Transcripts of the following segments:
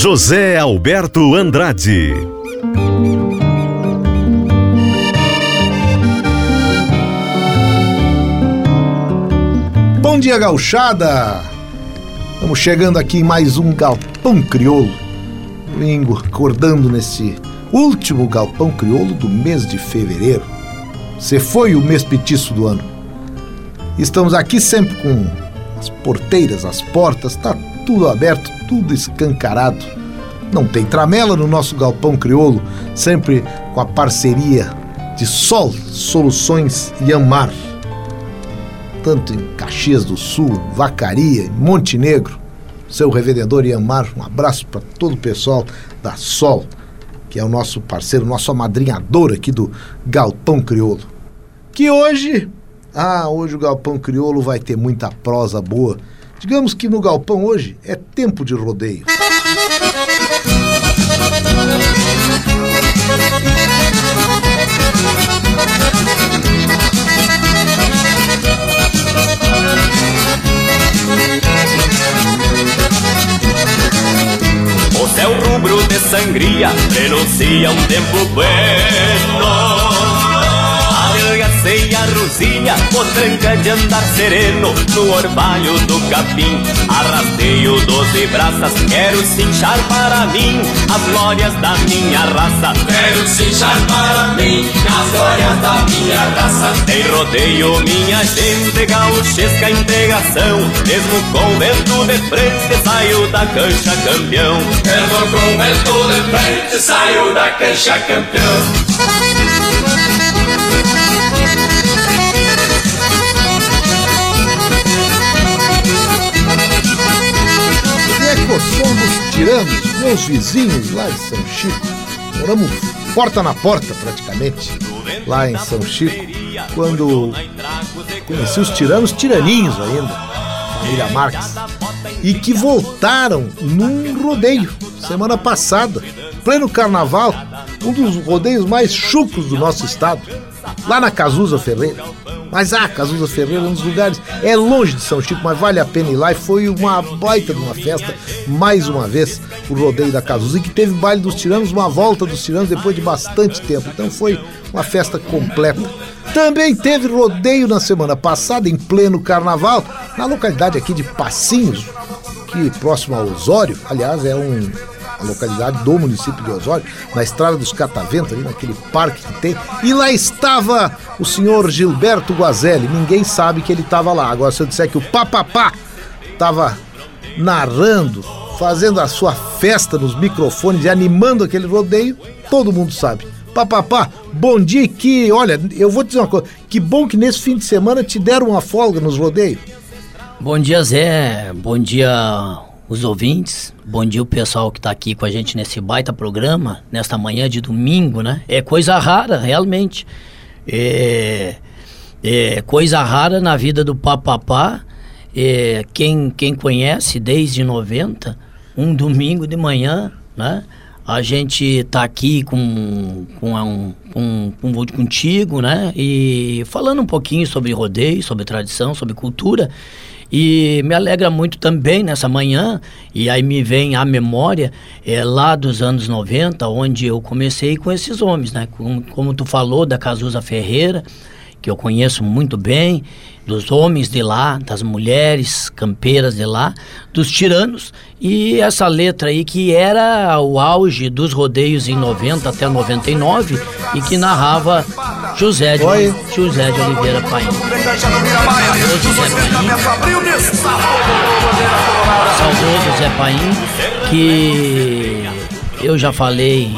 José Alberto Andrade. Bom dia, gauchada! Estamos chegando aqui em mais um Galpão Crioulo. Domingo, acordando nesse último Galpão Crioulo do mês de fevereiro. Você foi o mês petiço do ano. Estamos aqui sempre com as porteiras, as portas, tá tudo aberto, tudo escancarado. Não tem tramela no nosso galpão crioulo, sempre com a parceria de Sol Soluções e Amar. Tanto em Caxias do Sul, Vacaria, em Montenegro. Seu revendedor Iamar, um abraço para todo o pessoal da Sol, que é o nosso parceiro, nosso amadrinhador aqui do Galpão Crioulo. Que hoje, ah, hoje o Galpão Crioulo vai ter muita prosa boa Digamos que no galpão hoje é tempo de rodeio. O céu rubro de sangria denuncia um tempo bueno Arregacei a rosinha, potranca de andar sereno No orvalho do capim, arrasteio doze braças Quero cinchar para mim as glórias da minha raça. Quero cinchar para mim as glórias da minha raça. Tem rodeio, minha gente, gauchesca integração Mesmo com vento de frente, saio da cancha campeão. Mesmo com vento de frente, saio da cancha campeão tiranos, meus vizinhos lá em São Chico. Moramos porta na porta praticamente, lá em São Chico, quando conheci os tiranos tiraninhos ainda, família Marques, e que voltaram num rodeio semana passada, pleno carnaval, um dos rodeios mais chucos do nosso estado, lá na Cazuza Ferreira. Mas ah, Cazuza Ferreira é um dos lugares, é longe de São Chico, mas vale a pena ir lá. E foi uma baita de uma festa, mais uma vez, o rodeio da Cazuza, e que teve baile dos tiranos, uma volta dos tiranos depois de bastante tempo. Então foi uma festa completa. Também teve rodeio na semana passada, em pleno carnaval, na localidade aqui de Passinhos, que próximo a Osório, aliás, é um localidade do município de Osório, na estrada dos Cataventos, ali naquele parque que tem. E lá estava o senhor Gilberto Guazelli. Ninguém sabe que ele estava lá. Agora, se eu disser que o papapá estava narrando, fazendo a sua festa nos microfones e animando aquele rodeio, todo mundo sabe. Papapá, bom dia que, olha, eu vou te dizer uma coisa, que bom que nesse fim de semana te deram uma folga nos rodeios. Bom dia, Zé. Bom dia, os ouvintes, bom dia o pessoal que está aqui com a gente nesse baita programa, nesta manhã de domingo, né? É coisa rara, realmente. É, é coisa rara na vida do papapá. É, quem, quem conhece desde 90, um domingo de manhã, né? A gente tá aqui com, com, um, com, com contigo, né? E falando um pouquinho sobre rodeio, sobre tradição, sobre cultura. E me alegra muito também nessa manhã, e aí me vem a memória é, lá dos anos 90, onde eu comecei com esses homens, né? Como, como tu falou da Cazuza Ferreira, que eu conheço muito bem, dos homens de lá, das mulheres campeiras de lá, dos tiranos, e essa letra aí que era o auge dos rodeios em 90 até 99 e que narrava José de, José de Oliveira Paim. Saudoso Zé Paim, que eu já falei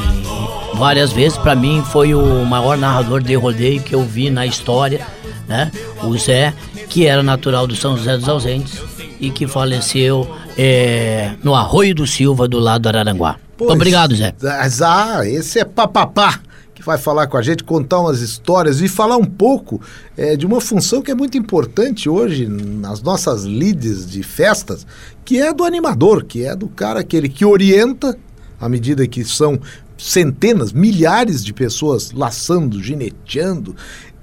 várias vezes, para mim foi o maior narrador de rodeio que eu vi na história, né? O Zé, que era natural do São José dos Ausentes e que faleceu é, no Arroio do Silva, do lado do Araranguá. Pois, Obrigado, Zé. Ah, esse é papapá que vai falar com a gente, contar umas histórias e falar um pouco é, de uma função que é muito importante hoje nas nossas lides de festas, que é do animador, que é do cara aquele que orienta, à medida que são centenas, milhares de pessoas laçando, gineteando,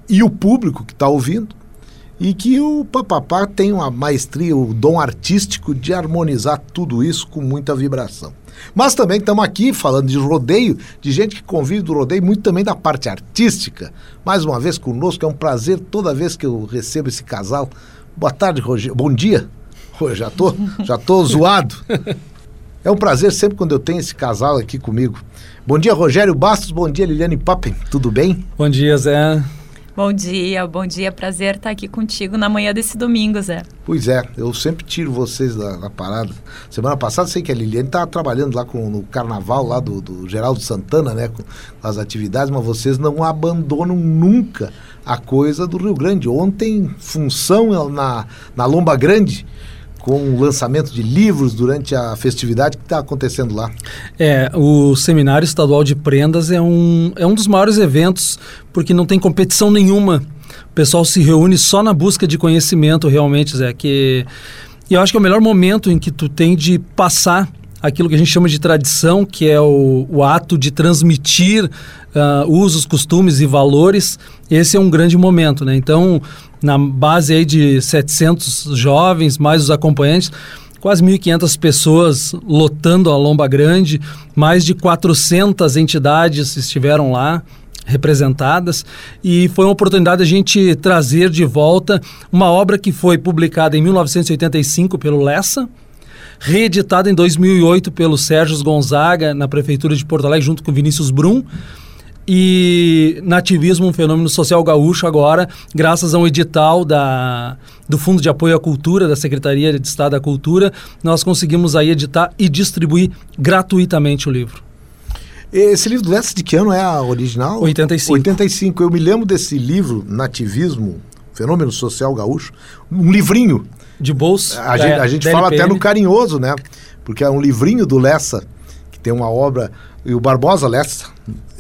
e o público que está ouvindo. e que o Papapá tem uma maestria, o dom artístico de harmonizar tudo isso com muita vibração. Mas também estamos aqui falando de rodeio, de gente que convive do rodeio, muito também da parte artística. Mais uma vez conosco, é um prazer toda vez que eu recebo esse casal. Boa tarde, Rogério. Bom dia. Já tô, já tô zoado. É um prazer sempre quando eu tenho esse casal aqui comigo. Bom dia, Rogério Bastos. Bom dia, Liliane Pappen. Tudo bem? Bom dia, Zé. Bom dia, bom dia. Prazer estar aqui contigo na manhã desse domingo, Zé. Pois é, eu sempre tiro vocês da, da parada. Semana passada, sei que a Liliane estava trabalhando lá com, no carnaval lá do, do Geraldo Santana, né? Com, com as atividades, mas vocês não abandonam nunca a coisa do Rio Grande. Ontem, função na, na Lomba Grande, com o lançamento de livros durante a festividade que está acontecendo lá. É, o Seminário Estadual de Prendas é um, é um dos maiores eventos, porque não tem competição nenhuma. O pessoal se reúne só na busca de conhecimento, realmente, Zé. Que, e eu acho que é o melhor momento em que tu tem de passar aquilo que a gente chama de tradição, que é o, o ato de transmitir uh, usos, costumes e valores. Esse é um grande momento, né? Então, na base aí de 700 jovens, mais os acompanhantes, quase 1.500 pessoas lotando a Lomba Grande, mais de 400 entidades estiveram lá representadas e foi uma oportunidade a gente trazer de volta uma obra que foi publicada em 1985 pelo Lessa, reeditada em 2008 pelo Sérgio Gonzaga na prefeitura de Porto Alegre junto com Vinícius Brum e nativismo, um fenômeno social gaúcho agora, graças a um edital da, do Fundo de Apoio à Cultura, da Secretaria de Estado da Cultura, nós conseguimos aí editar e distribuir gratuitamente o livro. Esse livro do Lessa de que ano é a original? 85. 85. Eu me lembro desse livro, Nativismo, Fenômeno Social Gaúcho, um livrinho. De bolsa. A gente, a gente fala até no carinhoso, né? Porque é um livrinho do Lessa, que tem uma obra, e o Barbosa Lessa,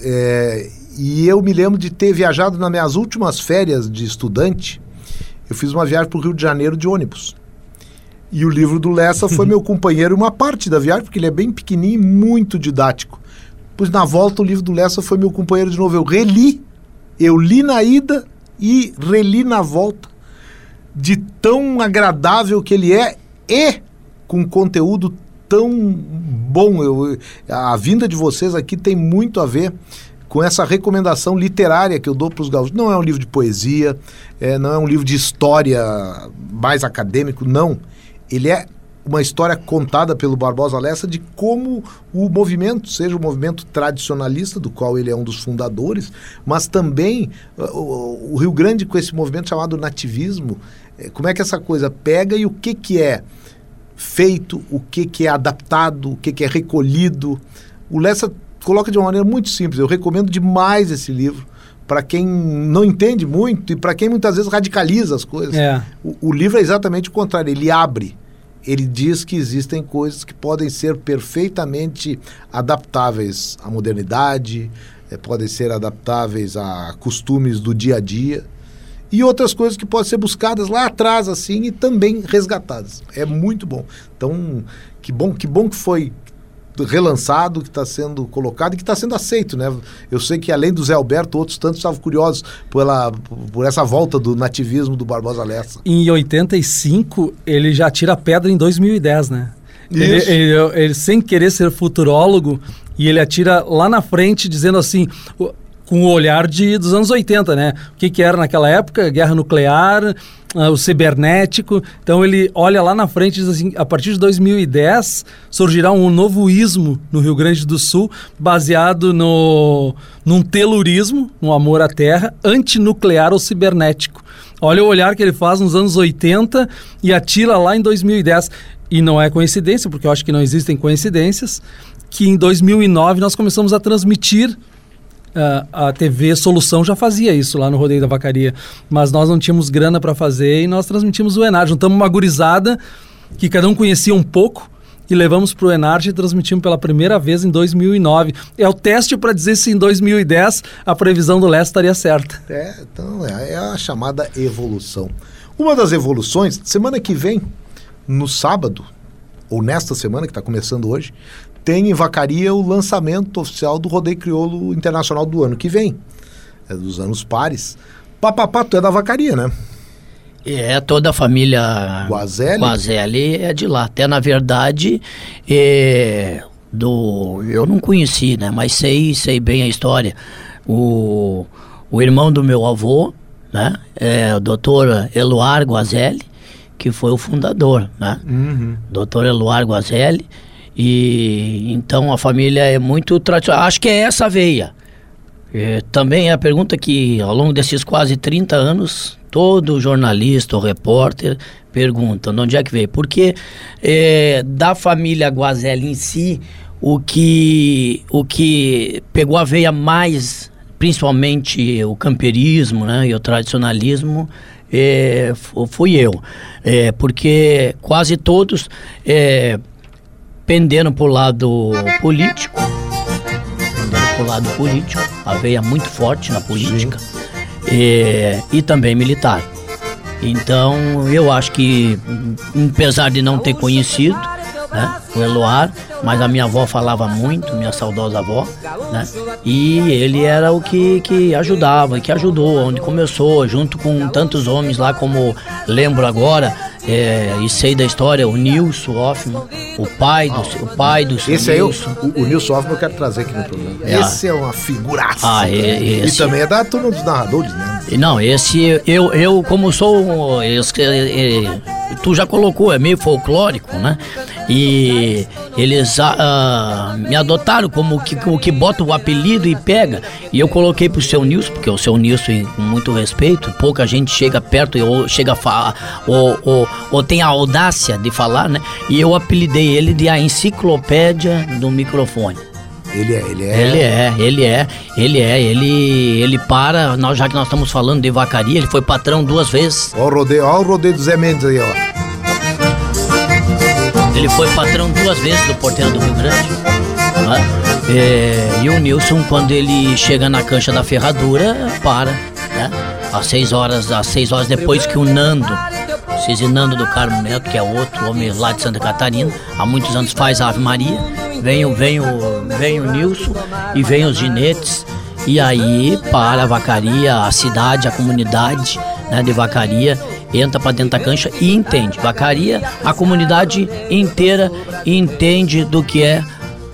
é, e eu me lembro de ter viajado nas minhas últimas férias de estudante. Eu fiz uma viagem para o Rio de Janeiro de ônibus. E o livro do Lessa foi meu companheiro uma parte da viagem, porque ele é bem pequenininho e muito didático. Pois na volta o livro do Lessa foi meu companheiro de novo. Eu reli, eu li na ida e reli na volta. De tão agradável que ele é e com conteúdo tão bom. Eu, a vinda de vocês aqui tem muito a ver com essa recomendação literária que eu dou para os gaúchos. Não é um livro de poesia, é, não é um livro de história mais acadêmico, não. Ele é uma história contada pelo Barbosa Lessa de como o movimento, seja o movimento tradicionalista, do qual ele é um dos fundadores, mas também uh, o, Rio Grande com esse movimento chamado nativismo, como é que essa coisa pega e o que, que é feito, o que, que é adaptado, o que, que é recolhido. O Lessa coloca de uma maneira muito simples. Eu recomendo demais esse livro para quem não entende muito e para quem muitas vezes radicaliza as coisas. É. O, o, livro é exatamente o contrário, ele abre. Ele diz que existem coisas que podem ser perfeitamente adaptáveis à modernidade, é, podem ser adaptáveis a costumes do dia a dia e outras coisas que podem ser buscadas lá atrás assim e também resgatadas. É muito bom. Então, que bom, que bom que foi relançado, que está sendo colocado e que está sendo aceito, né? Eu sei que além do Zé Alberto, outros tantos estavam curiosos pela, por essa volta do nativismo do Barbosa Lessa. Em 85, ele já tira a pedra em 2010, né? Ele, ele, ele, sem querer ser futurólogo, e ele atira lá na frente dizendo assim: com o olhar de, dos anos 80, né? O que, que era naquela época? Guerra nuclear, uh, o cibernético. Então ele olha lá na frente e diz assim: a partir de 2010 surgirá um novo ismo no Rio Grande do Sul, baseado no, num telurismo, no amor à terra, antinuclear ou cibernético. Olha o olhar que ele faz nos anos 80 e atira lá em 2010. E não é coincidência, porque eu acho que não existem coincidências, que em 2009 nós começamos a transmitir a TV Solução já fazia isso lá no Rodeio da Vacaria, mas nós não tínhamos grana para fazer e nós transmitimos o Enard. Juntamos uma gurizada que cada um conhecia um pouco e levamos para o Enard e transmitimos pela primeira vez em 2009. É o teste para dizer se em 2010 a previsão do Leste estaria certa. É, então é, é a chamada evolução. Uma das evoluções, semana que vem, no sábado, ou nesta semana que está começando hoje, tem em Vacaria o lançamento oficial do Rodeio Crioulo Internacional do ano que vem, é dos anos pares. Papapá, tu é da Vacaria, né? É, toda a família Guazelli? Guazelli é de lá. Até, na verdade, é, do, eu não conheci, né? Mas sei, sei bem a história. O, o irmão do meu avô, né? É o doutor Eluar Guazelli, que foi o fundador, né? Uhum. Doutor Eluar Guazelli. E então a família é muito tradicional. Acho que é essa a veia. É, também é a pergunta que ao longo desses quase 30 anos, todo jornalista ou repórter pergunta de onde é que veio. Porque é, da família Guazelli em si, o que, o que pegou a veia mais, principalmente o camperismo né, e o tradicionalismo, é, fu- fui eu. É, porque quase todos é, penderam para o lado político. Penderam para o lado político, a veia muito forte na política. E, e também militar. Então eu acho que, apesar de não ter conhecido né, o Eloar, mas a minha avó falava muito, minha saudosa avó, né, e ele era o que, que ajudava, que ajudou, onde começou, junto com tantos homens lá, como lembro agora, é, e sei da história, o Nilson Hoffman, o pai do, o pai do seu Esse aí, o, Nilson. o, o Nilson Hoffman eu quero trazer aqui no programa. É. Esse é uma figuraça. Ah, é- E esse- também é da turma dos narradores, né? E Não, esse eu, eu como sou esse, é, é, tu já colocou, é meio folclórico, né? E eles ah, ah, me adotaram como o que, o que bota o apelido e pega. E eu coloquei pro seu Nilson, porque o seu Nilson, com muito respeito, pouca gente chega perto ou chega a falar, ou, ou, ou tem a audácia de falar, né? E eu apelidei ele de a enciclopédia do microfone. Ele é, ele é. Ele é, ele é, ele é, ele, ele para, nós, já que nós estamos falando de vacaria, ele foi patrão duas vezes. Ó o rodeio, ó o rodeio do Zé Mendes aí, ó. Ele foi patrão duas vezes do porteiro do Rio Grande. né? É, e o Nilson, quando ele chega na cancha da ferradura, para, né? Às seis horas, às seis horas depois que o Nando, Cisinando do Carmo Neto, que é outro homem lá de Santa Catarina, há muitos anos faz a Ave Maria, vem, vem, vem o Nilson e vem os ginetes, e aí para a vacaria, a cidade, a comunidade né, de vacaria, entra para dentro da cancha e entende. Vacaria, a comunidade inteira entende do que é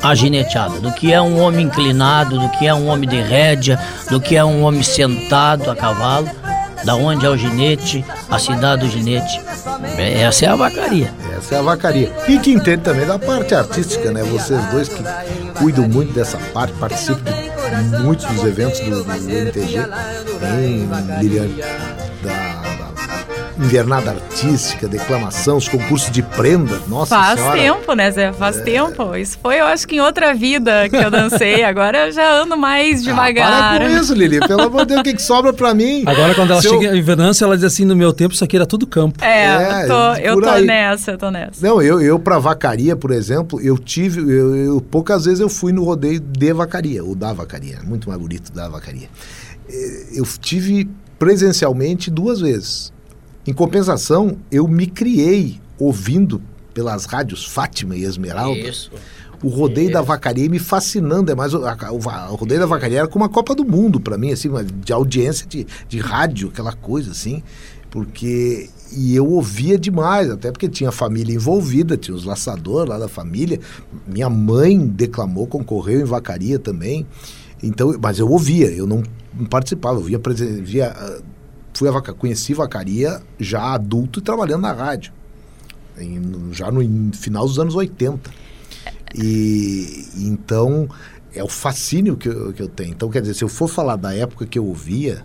a gineteada, do que é um homem inclinado, do que é um homem de rédea, do que é um homem sentado a cavalo, da onde é o ginete, a cidade do ginete. É, Essa é a vacaria. Essa é a vacaria. E que entende também da parte artística, né? Vocês dois que cuidam muito dessa parte, participam de muitos dos eventos do, do MTG, em Liliane, invernada artística, declamação, os concursos de prenda. Nossa Faz senhora. tempo, né, Zé? Faz tempo. Isso foi, eu acho que em outra vida que eu dancei. Agora eu já ando mais Ah, devagar. para com isso, Lili. Pelo amor de Deus, o que, que sobra pra mim? Agora, quando ela Se eu- chega em Venâncio, ela diz assim: no meu tempo, isso aqui era tudo campo. É, É, eu tô, eu por tô aí. nessa, eu tô nessa. Não, eu, eu pra vacaria, por exemplo, eu tive. Eu, eu- poucas vezes eu fui no rodeio de vacaria, ou da vacaria, muito mais bonito da vacaria. Eh, Eu tive presencialmente duas vezes. Em compensação, eu me criei ouvindo pelas rádios Fátima e Esmeralda Isso. o rodeio da vacaria me fascinando. É mais o, a- o o rodeio da vacaria era como uma Copa do Mundo para mim, assim, de audiência de, de rádio, aquela coisa assim. Porque. E eu ouvia demais, até porque tinha família envolvida, tinha os laçadores lá da família. Minha mãe declamou, concorreu em vacaria também. Então, mas eu ouvia, eu não participava, eu via, via ah, fui vaca, conheci vacaria já adulto e trabalhando na rádio. Em- já no in- final dos anos 80. E então é o fascínio que que eu tenho. Então, quer dizer, se eu for falar da época que eu ouvia,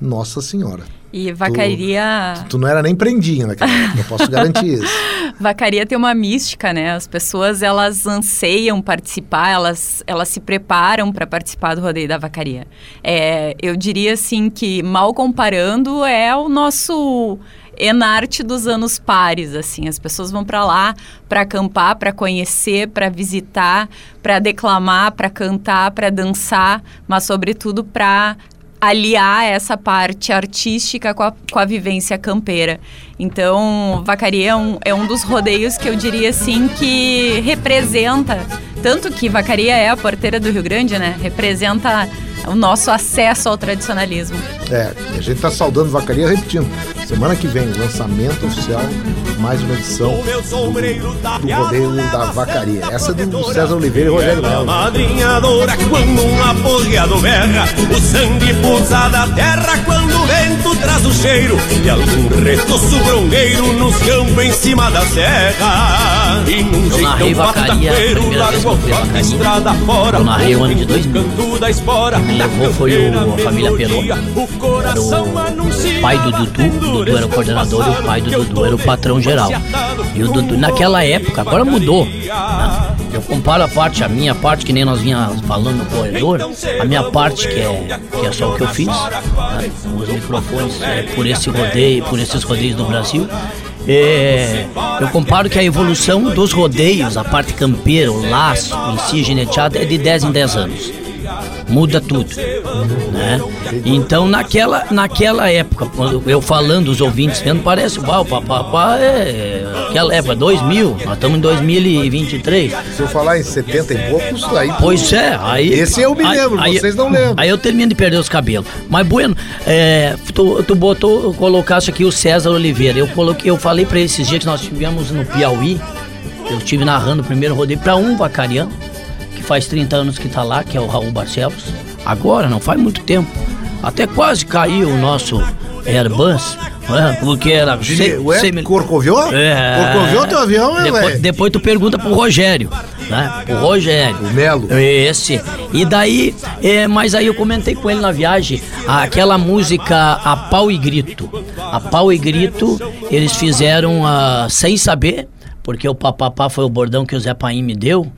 nossa senhora, E vacaria. tu não era nem prendinha naquela época, eu posso garantir isso. Vacaria tem uma mística, né? As pessoas elas anseiam participar, elas, elas se preparam para participar do rodeio da vacaria. É, eu diria assim que mal comparando é o nosso enarte dos anos pares, assim. As pessoas vão para lá para acampar, para conhecer, para visitar, para declamar, para cantar, para dançar, mas sobretudo para aliar essa parte artística com a, com a vivência campeira. Então, Vacaria é um, é um dos rodeios que eu diria assim que representa, tanto que Vacaria é a porteira do Rio Grande, né? Representa o nosso acesso ao tradicionalismo. É, a gente está saudando Vacaria, repetindo. Semana que vem, lançamento oficial, mais uma edição do, do rodeio da Vacaria. Essa é do César Oliveira e Rogério Melo. Madrinhadora quando um apoiado berra, o sangue pulsa da terra quando o vento traz o cheiro de algum retoço brongueiro nos campos em cima da serra. E num jeitão largou fui a estrada fora. Eu narrei o ano de 2000. Canto da espora, Da levou foi o- a família o Era o pai do Dudu, o Dudu era o coordenador e o pai do Dudu era o patrão geral. E o Dudu, naquela época, agora mudou. né? Eu comparo a parte, a minha parte, que nem nós vinha falando no corredor, a minha parte, que é, que é só o que eu fiz, né? os microfones é, por esse rodeio, por esses rodeios do Brasil. É, eu comparo que a evolução dos rodeios, a parte campeira, o laço em si, geneteado, é de 10 em 10 anos muda tudo, né? Então naquela, naquela época, quando eu falando, os ouvintes vendo, parece, uau, papapá, é aquela época, 2000, nós estamos em 2023. Se eu falar em 70 e poucos, aí. Pois é, aí... Esse eu me lembro, aí- vocês não lembram. Aí eu termino de perder os cabelos. Mas, Bueno, é, tu, tu botou, colocaste aqui o César Oliveira. Eu coloquei, eu falei pra ele esses dias que nós tivemos no Piauí, eu estive narrando o primeiro rodeio pra um vacariano, faz 30 anos que tá lá, que é o Raul Barcelos. Agora, não faz muito tempo. Até quase caiu o nosso Airbus, né, porque era... Cem- Ué, Corcoviou? é. Corcoviou teu avião, né, depois, velho? depois tu pergunta pro Rogério, né? O Rogério. O Melo. Esse. E daí, é, mas aí eu comentei com ele na viagem, aquela música A Pau e Grito. A Pau e Grito, eles fizeram ah, sem saber, porque o papapá foi o bordão que o Zé Paim me deu.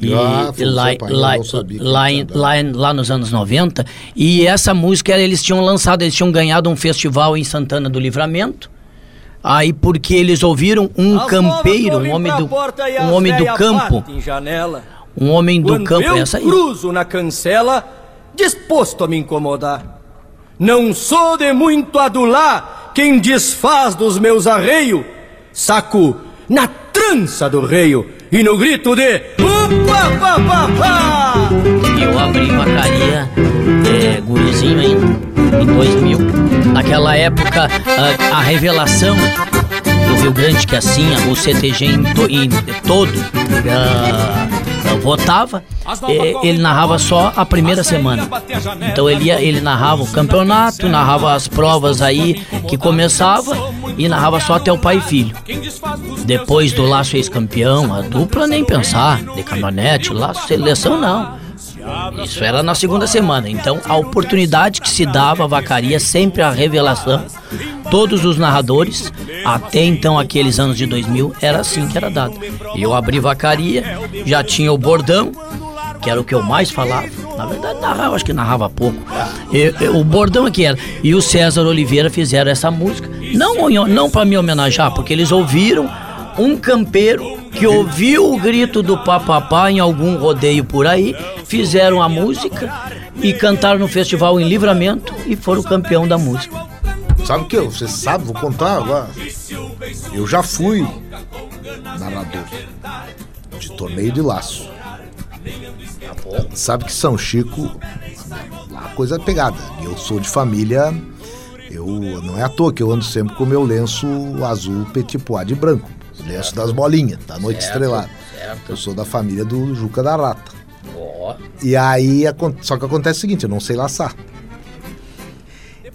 E Ah, lá, lá, lá, lá, lá nos anos 90. E essa música eles tinham lançado, eles tinham ganhado um festival em Santana do Livramento. Aí porque eles ouviram um campeiro, um homem do, um homem do campo, Em janela. um homem do Quando campo, eu essa aí. cruzo na cancela, disposto a me incomodar. Não sou de muito adular quem desfaz dos meus arreios. Saco na trança do reio e no grito de Upa, pá, pá, pá! Eu abri vacaria, é, gurizinho ainda, em 2000. Naquela época, a, a revelação do Rio Grande, que assim, o CTG em, to- em todo ah, votava, é, ele narrava só a primeira semana. Então ele, ia, ele narrava o campeonato, narrava as provas aí que começava e narrava só até o pai e filho. Depois do laço ex-campeão, a dupla nem pensar, de caminhonete, laço seleção não. Isso era na segunda semana. Então, a oportunidade que se dava vacaria, sempre a revelação. Todos os narradores, até então aqueles anos de 2000, era assim que era dado. Eu abri vacaria, já tinha o bordão, que era o que eu mais falava. Na verdade, narrava, acho que narrava pouco. E- e- o bordão aqui era. E o César Oliveira fizeram essa música. Não, não para me homenagear, porque eles ouviram um campeiro que ouviu o grito do papapá em algum rodeio por aí, fizeram a música e cantaram no festival em Livramento e foram campeão da música. Sabe o que? Você sabe, vou contar agora. Eu já fui narrador de torneio de laço. Sabe que São Chico, a coisa é pegada. Eu sou de família, eu não é à toa que eu ando sempre com o meu lenço azul petit de branco. Lenço das bolinhas, da noite estrelada. Eu sou da família do Juca da Rata. E aí, só que acontece o seguinte, eu não sei laçar.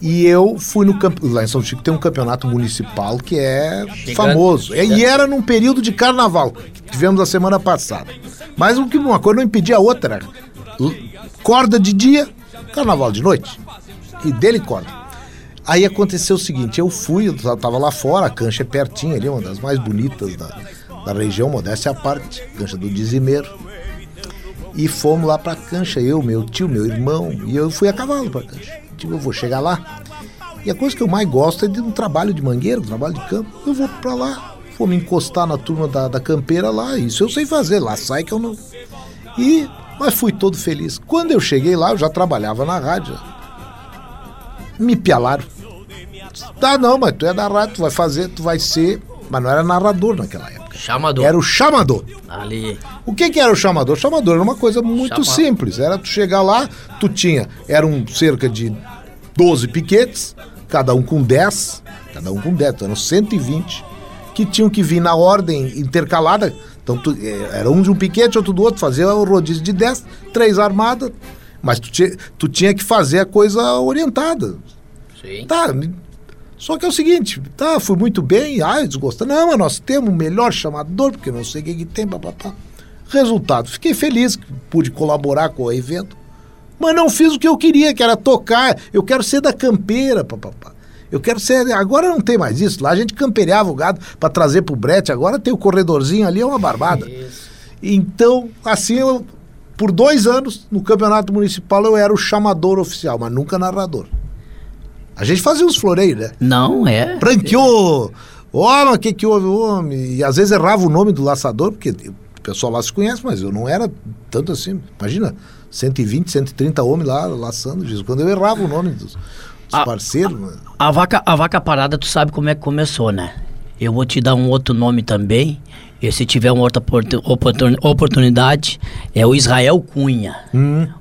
E eu fui no campo. Lá em São Chico tem um campeonato municipal que é famoso. E era num período de carnaval, que tivemos a semana passada. Mas uma coisa não impedia a outra. Corda de dia, carnaval de noite. E dele corda. Aí aconteceu o seguinte, eu fui, eu ta- tava lá fora, a cancha é pertinho ali, uma das mais bonitas da, da região, modéstia à parte, cancha do Dizimeiro. E fomos lá pra cancha, eu, meu tio, meu irmão, e eu fui a cavalo pra cancha. Tipo, eu vou chegar lá. E a coisa que eu mais gosto é de um trabalho de mangueira, um trabalho de campo. Eu vou pra lá, vou me encostar na turma da, da campeira lá, isso eu sei fazer, lá sai que eu não. E, mas fui todo feliz. Quando eu cheguei lá, eu já trabalhava na rádio. Me pialaram. Ah, não, mas tu é da rádio, tu vai fazer, tu vai ser. Mas não era narrador naquela época. Chamador. Era o chamador. Ali. O que, que era o chamador? O chamador era uma coisa muito Chama- simples. Era tu chegar lá, tu tinha. Eram cerca de 12 piquetes, cada um com 10. Cada um com 10, então eram 120 que tinham que vir na ordem intercalada. Então tu, eh, era um de um piquete, outro do outro, fazia o rodízio de 10, três armadas. Mas tu, tinha- tu tinha que fazer a coisa orientada. Sim. Tá, só que é o seguinte, tá, fui muito bem, ai, desgostou. Não, mas nós temos o melhor chamador, porque não sei o que, que tem, papapá. Resultado, fiquei feliz que pude colaborar com o evento, mas não fiz o que eu queria, que era tocar. Eu quero ser da campeira, papapá. Eu quero ser. Agora não tem mais isso. Lá a gente campereava o gado para trazer pro brete. Agora tem o corredorzinho ali, é uma barbada. Então, assim, eu, por dois anos, no campeonato municipal, eu era o chamador oficial, mas nunca narrador. A gente fazia uns floreios, né? Não, é. Branqueou! Ó, mas o que que houve, homem? E às vezes errava o nome do laçador, porque o pessoal lá se conhece, mas eu não era tanto assim. Imagina, 120, 130 homens lá laçando, Jesus. Quando eu errava o nome dos, dos Ah, parceiros, né? A vaca, a vaca parada, tu sabe como é que começou, né? Eu vou te dar um outro nome também. E se tiver uma outra oportu- oportun- oportunidade, é o Israel Cunha.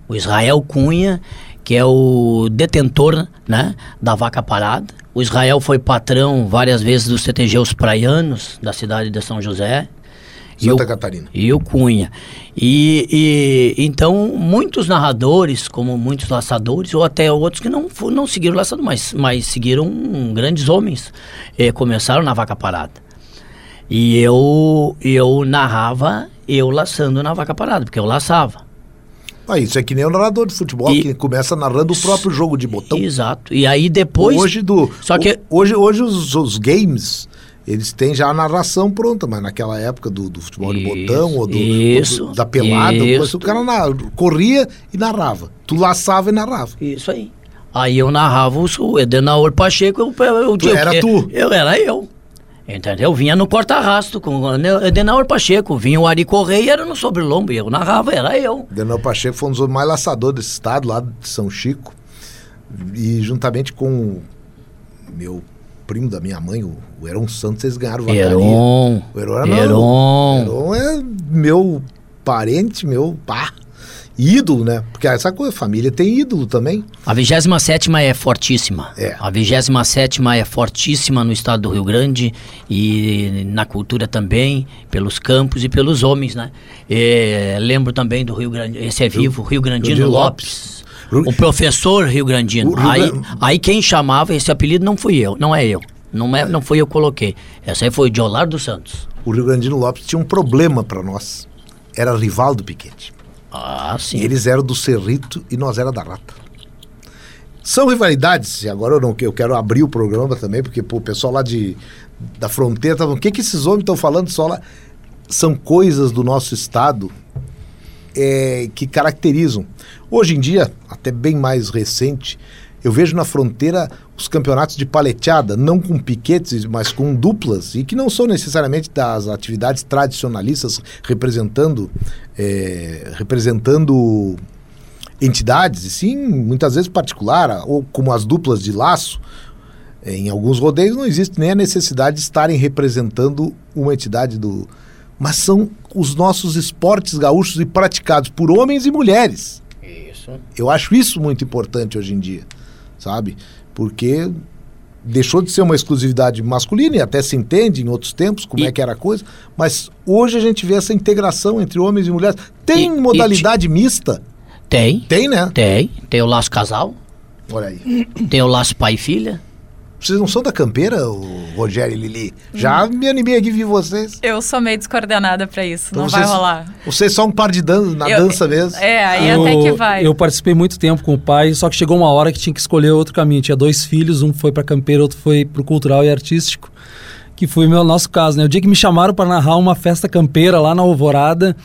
O Israel Cunha, que é o detentor né, da vaca parada. O Israel foi patrão várias vezes dos CTG Os Praianos, da cidade de São José. E Santa o- Catarina. e o Cunha. E, e então muitos narradores, como muitos laçadores, ou até outros que não, não seguiram o laçador, mas, mas seguiram grandes homens, eh, começaram na vaca parada. E eu, eu narrava eu laçando na vaca parada, porque eu laçava. Ah, isso é que nem o narrador de futebol, E- que começa narrando o próprio jogo de botão. Exato. E aí depois. hoje do. Só que. Hoje, hoje os, os games. Eles têm já a narração pronta, mas naquela época do, do futebol de Isso, botão ou, do, ou isso, do- da pelada, isso. o cara na- corria e narrava. Tu laçava e narrava. Isso aí. Aí eu narrava o Edenaor Pacheco, eu, eu, eu, Tu era eu, tu? Eu era eu. Entendeu? Vinha no corta-rasto com o Pacheco, vinha o Ari Correia, era no sobrelombo, eu narrava, era eu. Daniel Pacheco foi um dos mais laçadores desse estado, lá de São Chico. E juntamente com o meu primo da minha mãe, o, o Heron Santos, eles ganharam vacaria. Heron. O Heron, era Heron. Heron é meu parente, meu pá. Ídolo, né? Porque essa coisa, família tem ídolo também. A 27 é fortíssima. É. A 27 é fortíssima no estado do Rio Grande e na cultura também, pelos campos e pelos homens, né? É, lembro também do Rio Grande, esse é vivo, Rio Grandino Lopes. Rio- O professor Rio Grandino. Rio aí, aí quem chamava esse apelido não fui eu, não é eu. Não, é, não fui eu que coloquei. Essa aí foi o Diolar dos Santos. O Rio Grandino Lopes tinha um problema para nós. Era rival do Piquete. Ah, sim. Eles eram do Cerrito e nós era da Rata. São rivalidades, e agora eu, não, eu quero abrir o programa também, porque pô, o pessoal lá de, da fronteira estavam. O que, que esses homens estão falando só lá? São coisas do nosso estado é, que caracterizam. Hoje em dia, até bem mais recente, eu vejo na fronteira os campeonatos de paleteada, não com piquetes, mas com duplas, e que não são necessariamente das atividades tradicionalistas representando, é, representando entidades, e sim, muitas vezes particular, ou como as duplas de laço. Em alguns rodeios não existe nem a necessidade de estarem representando uma entidade do. Mas são os nossos esportes gaúchos e praticados por homens e mulheres. Isso. Eu acho isso muito importante hoje em dia, sabe? Porque deixou de ser uma exclusividade masculina e até se entende em outros tempos como E- é que era a coisa, mas hoje a gente vê essa integração entre homens e mulheres. Tem E- e modalidade mista? Tem. Tem, né? Tem. Tem o laço casal, Olha aí. tem o laço pai e filha. Vocês não são da campeira, o Rogério e Lili? Já me animei aqui vi vocês. Eu sou meio descoordenada pra isso, Então não vocês- vai rolar. Vocês são um par de dança, na Eu- dança mesmo. É, aí eu, até que vai. Eu participei muito tempo com o pai, só que chegou uma hora que tinha que escolher outro caminho. Tinha dois filhos, um foi para campeiro, outro foi para o cultural e artístico, que foi o meu nosso caso, né? O dia que me chamaram para narrar uma festa campeira lá na Alvorada,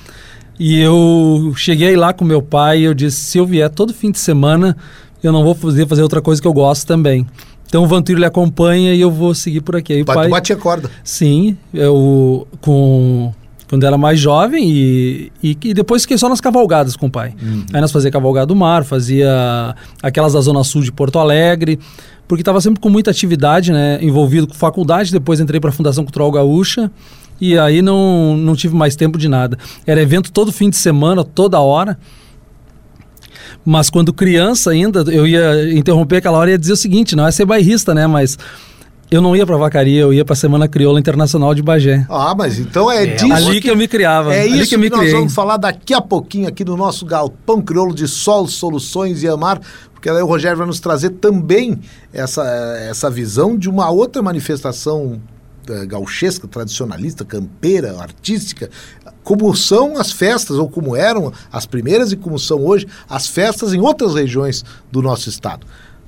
e eu cheguei lá com meu pai e eu disse: se eu vier todo fim de semana, eu não vou fazer, fazer outra coisa que eu gosto também. Então o Vantuírio ele acompanha e eu vou seguir por aqui. Aí o pai, Tu bate a corda. Sim, eu com quando era mais jovem e, e, e depois fiquei só nas cavalgadas com o pai. Aí nós fazia cavalgada do mar, fazia aquelas da zona sul de Porto Alegre, porque estava sempre com muita atividade, né, envolvido com faculdade. Depois entrei para a Fundação Cultural Gaúcha e aí não, não tive mais tempo de nada. Era evento todo fim de semana, toda hora. Mas quando criança ainda, eu ia interromper aquela hora e ia dizer o seguinte, não é ser bairrista, né? Mas eu não ia para Vacaria, eu ia para a Semana Crioula Internacional de Bagé. Ah, mas então é, é disso. Ali que eu me criava. É ali isso que, eu me que nós vamos falar daqui a pouquinho aqui no nosso Galpão Crioulo de Sol, Soluções e Amar, porque aí o Rogério vai nos trazer também essa, essa visão de uma outra manifestação gauchesca, tradicionalista, campeira, artística, como são as festas, ou como eram as primeiras e como são hoje as festas em outras regiões do nosso estado.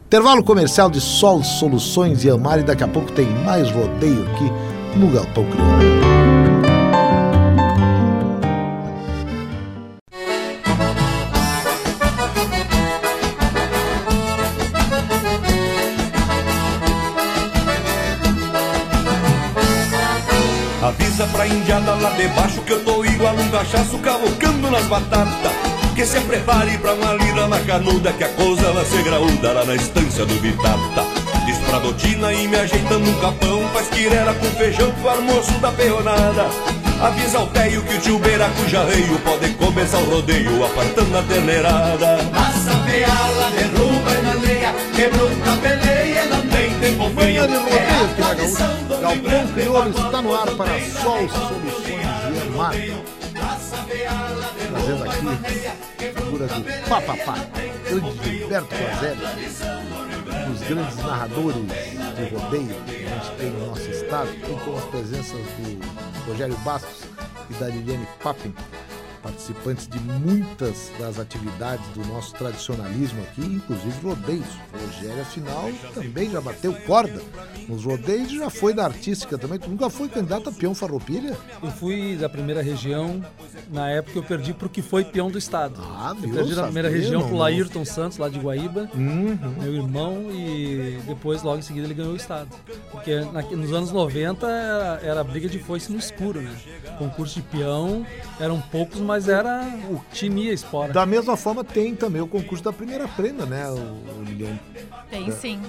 Intervalo comercial de Sol, Soluções e Amar e daqui a pouco tem mais rodeio aqui no Galpão Crioulo. Lá debaixo que eu tô igual um cachaço cavocando nas batatas. Que se prepare pra uma lida na canuda Que a coisa vai ser graúda lá na estância do Bitata. Diz pra Dotina e me ajeitando um capão Faz quirera com feijão pro almoço da perronada. Avisa o teio que o tio Beiraco já veio Pode começar o rodeio apartando a terneirada. Passa peala, derruba e maleia Quebrou a peleia, não tem tempo Manhã de rodeio aqui na Gaúcha Galpão Crioulo está no ar para Sol, Soluções e Mar trazendo aqui a figura do Papapá, grande Gilberto Guazelli, um dos grandes narradores de rodeio que a gente tem no nosso estado, e com as presenças do Rogério Bastos e da Liliane Pappen, participantes de muitas das atividades do nosso tradicionalismo aqui, inclusive rodeios. O Rogério, afinal, também já bateu corda nos rodeios e já foi da artística também. Tu nunca foi candidato a peão farroupilha? Eu fui da primeira região, na época eu perdi para o que foi peão do estado. Ah, viu? Eu perdi na primeira Sabia, região não, pro não. Laírton Santos, lá de Guaíba, Uhum. meu irmão, e depois, logo em seguida, ele ganhou o estado. Porque na- nos anos 90 era, era briga de foice no escuro, né? Concurso de peão, eram poucos, mas era o time ia espora. Da mesma forma, tem também o concurso da primeira prenda, né, o, Liliane? Tem sim.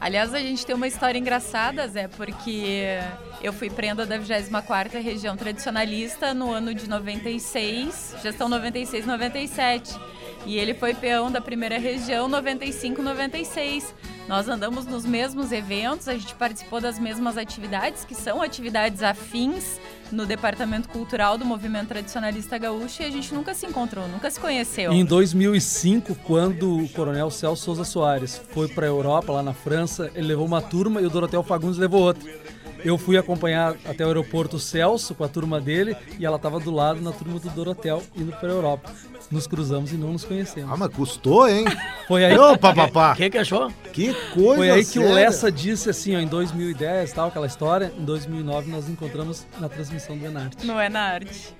Aliás, a gente tem uma história engraçada, Zé, porque eu fui prenda da 24ª Região Tradicionalista no ano de 96, gestão 96-97. E ele foi peão da primeira região 95-96. Nós andamos nos mesmos eventos, a gente participou das mesmas atividades, que são atividades afins no Departamento Cultural do Movimento Tradicionalista Gaúcho, e a gente nunca se encontrou, nunca se conheceu. Em 2005, quando o coronel Celso Souza Soares foi para a Europa, lá na França, ele levou uma turma e o Dorotel Fagundes levou outra. Eu fui acompanhar até o aeroporto o Celso com a turma dele e ela estava do lado na turma do Dorotel indo para a Europa. Nos cruzamos e não nos conhecemos. Ah, mas custou, hein? Foi aí, Ô, papapá, O que, achou? que coisa foi aí que o séria. Lessa disse assim, ó, em 2010, tal, aquela história. Em 2009 nós nos encontramos na transmissão do Enarte. No Enarte.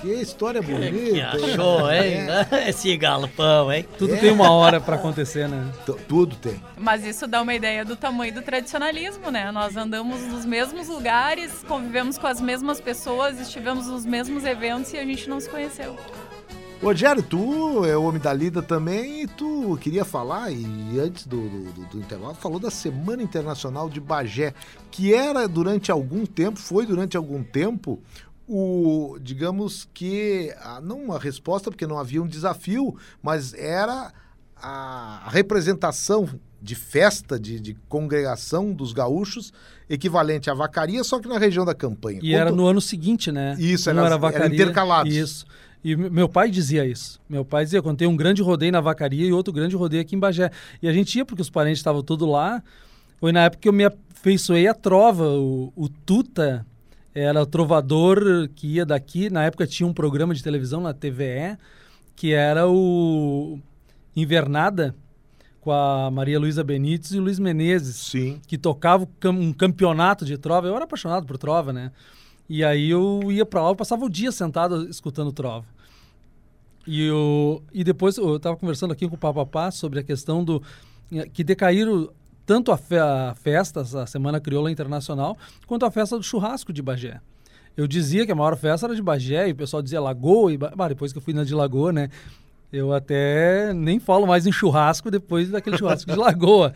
Que história bonita. Que achou, hein? Esse galpão, hein? Tudo É. tem uma hora para acontecer, né? T- Tudo tem. Mas isso dá uma ideia do tamanho do tradicionalismo, né? Nós andamos nos mesmos lugares, convivemos com as mesmas pessoas, estivemos nos mesmos eventos e a gente não se conheceu. Rogério, tu é o homem da lida também e tu queria falar, e antes do, do, do- do intervalo, falou da Semana Internacional de Bagé, que era durante algum tempo, foi durante algum tempo, o, digamos que, a- não uma resposta, porque não havia um desafio, mas era a representação de festa, de, de congregação dos gaúchos, equivalente à vacaria, só que na região da campanha. E era no ano seguinte, né? Isso, era- era era vacaria. intercalados. Isso. E me- meu pai dizia isso. Meu pai dizia, quando tem um grande rodeio na vacaria e outro grande rodeio aqui em Bagé. E a gente ia porque os parentes estavam todos lá. Foi na época que eu me afeiçoei à trova. O, o Tuta era o trovador que ia daqui. Na época tinha um programa de televisão na TVE, que era o Invernada, com a Maria Luísa Benites e o Luiz Menezes Sim. que tocava um campeonato de trova. Eu era apaixonado por trova, né? E aí eu ia pra lá, eu passava o dia sentado escutando trova. E, eu, e depois eu estava conversando aqui com o Papapá sobre a questão do eh, que decaíram tanto a, fe, a festa, a Semana Crioula Internacional, quanto a festa do churrasco de Bagé. Eu dizia que a maior festa era de Bagé, e o pessoal dizia Lagoa, e Ba- bah, depois que eu fui na de Lagoa, né? Eu até nem falo mais em churrasco depois daquele churrasco de Lagoa.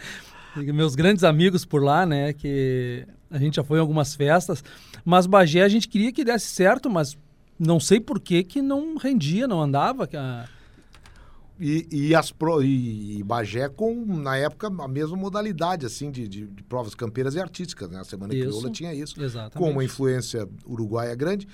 Meus grandes amigos por lá, né? Que A gente já foi em algumas festas, mas Bagé a gente queria que desse certo, mas não sei por que que não rendia, não andava. Que a... E, e, as pro, e, e Bagé com, na época, a mesma modalidade, assim, de, de, de provas campeiras e artísticas, né? A Semana Isso, Crioula tinha isso. exatamente. Com uma influência uruguaia grande.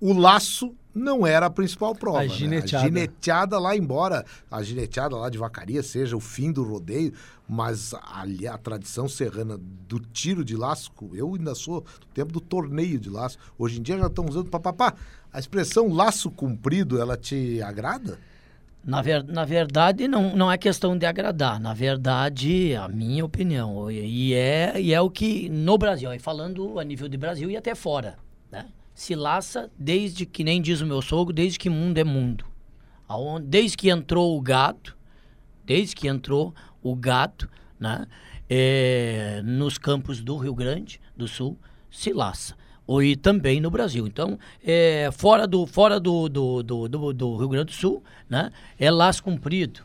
O laço não era a principal prova. A né? gineteada. A gineteada lá, embora a gineteada lá de Vacaria seja o fim do rodeio, mas ali a tradição serrana do tiro de laço, eu ainda sou do tempo do torneio de laço. Hoje em dia já estão usando papapá. A expressão laço comprido, ela te agrada? Na, ver, na verdade, não, não é questão de agradar. Na verdade, a minha opinião, e é, e é o que no Brasil, aí falando a nível de Brasil e até fora, né? Se laça desde que, nem diz o meu sogro, desde que mundo é mundo. Aonde, desde que entrou o gato, desde que entrou o gato, né? É, nos campos do Rio Grande do Sul, se laça e também no Brasil. Então, é, fora, do, fora do, do, do, do, Rio Grande do Sul, né, é laço comprido.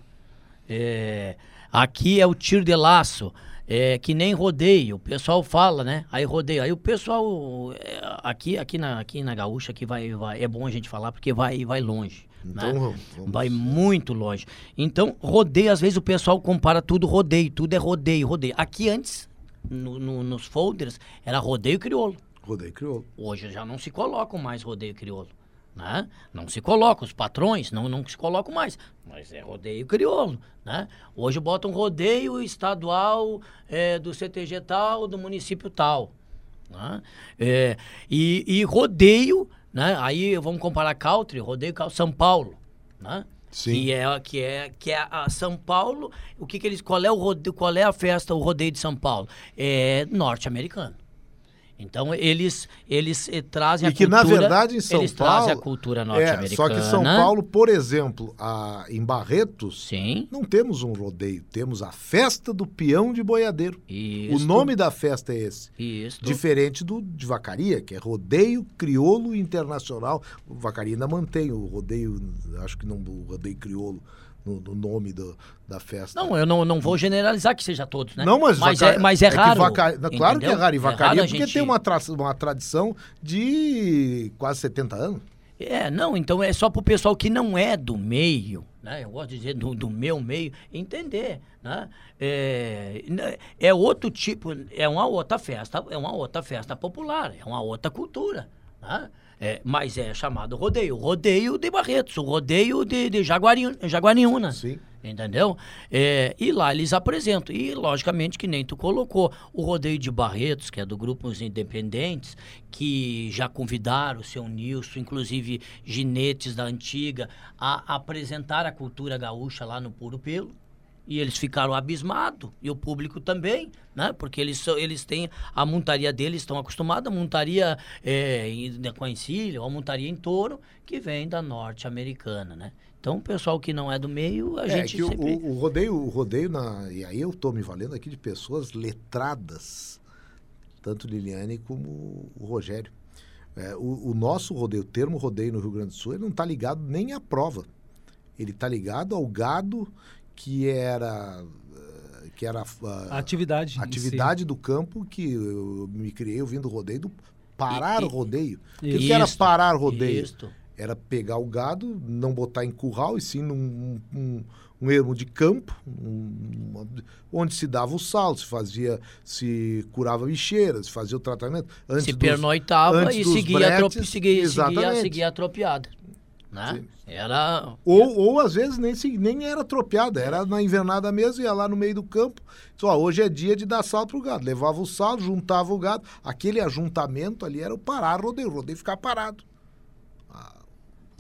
É, aqui é o tiro de laço, é, que nem rodeio. O pessoal fala, né? Aí rodeio. Aí o pessoal é, aqui, aqui, na, aqui na Gaúcha aqui vai, vai, é bom a gente falar porque vai, vai longe. Então, né? vamos- vamos- Vai muito longe. Então, rodeio, às vezes o pessoal compara tudo rodeio, tudo é rodeio, rodeio. Aqui antes, no- no- nos folders, era rodeio crioulo. Rodeio crioulo. Hoje já não se colocam mais rodeio crioulo. Né? Não se coloca, os patrões não, não se colocam mais. Mas é rodeio crioulo. Né? Hoje botam rodeio estadual é, do CTG tal, do município tal. Né? É, e, e rodeio, né? aí vamos comparar country, rodeio São Paulo. Né? Sim. Que é, que é, que é a São Paulo. O que, que eles. Qual é, o rodeio, qual é a festa, o rodeio de São Paulo? É norte-americano. Então eles eles eh, trazem E a que, na cultura. verdade, em São eles Paulo. trazem a cultura é, norte-americana. só que São Paulo, por exemplo, a, em Barretos, Sim. não temos um rodeio, temos a festa do peão de boiadeiro. O Isto, nome da festa é esse. Isto. Diferente do de Vacaria, que é rodeio crioulo internacional. O Vacaria ainda mantém o rodeio, acho que não o rodeio crioulo no, no nome do, da festa. Não, eu não, não vou generalizar que seja todos, né? Não, mas, mas, Vaca- é, mas é que raro. Vaca- não, Claro que é raro. E Vacaria, a porque gente- tem uma, tra uma tradição de quase 70 anos. É, não, então é só pro pessoal que não é do meio, né? Eu gosto de dizer do, do meu meio, entender, né? É, n- é outro tipo, é uma outra festa, é uma outra festa popular, é uma outra cultura, né? É, mas é chamado rodeio, rodeio de Barretos, o rodeio de, de Jaguari, Jaguariúna. Sim. Entendeu? É, e lá eles apresentam. E, logicamente, que nem tu colocou, o Rodeio de Barretos, que é do Grupos Independentes, que já convidaram o seu Nilson, inclusive ginetes da antiga, a apresentar a cultura gaúcha lá no Puro Pelo. E eles ficaram abismados, e o público também, né? Porque eles, eles têm a montaria deles, estão acostumados a montaria é, em- com a encilha, ou a montaria em touro, que vem da norte-americana, né? Então, o pessoal que não é do meio, a É gente que sempre... o- o rodeio, o rodeio na, e aí eu estou me valendo aqui de pessoas letradas, tanto Liliane como o Rogério. É, o, o nosso rodeio, o termo rodeio no Rio Grande do Sul, ele não está ligado nem à prova. Ele está ligado ao gado que era que era ah, A atividade. em a si. atividade do campo que eu me criei ouvindo rodeio do parar E- e- rodeio. O que, que era parar rodeio? Isto. era pegar o gado, não botar em curral, e sim num um, um ermo de campo, um- onde se dava o sal, se fazia, se curava bicheira, se fazia o tratamento. Antes se dos- pernoitava antes e seguia, bretes, seguia, seguia, seguia a tropiada. Né? Sim. Era. Ou, ou às vezes nem, se- nem era tropeada, era na invernada mesmo, ia lá no meio do campo. Só hoje é dia de dar sal pro gado. Levava o sal, juntava o gado. Aquele ajuntamento ali era o parar rodeio, o rodeio ficar parado.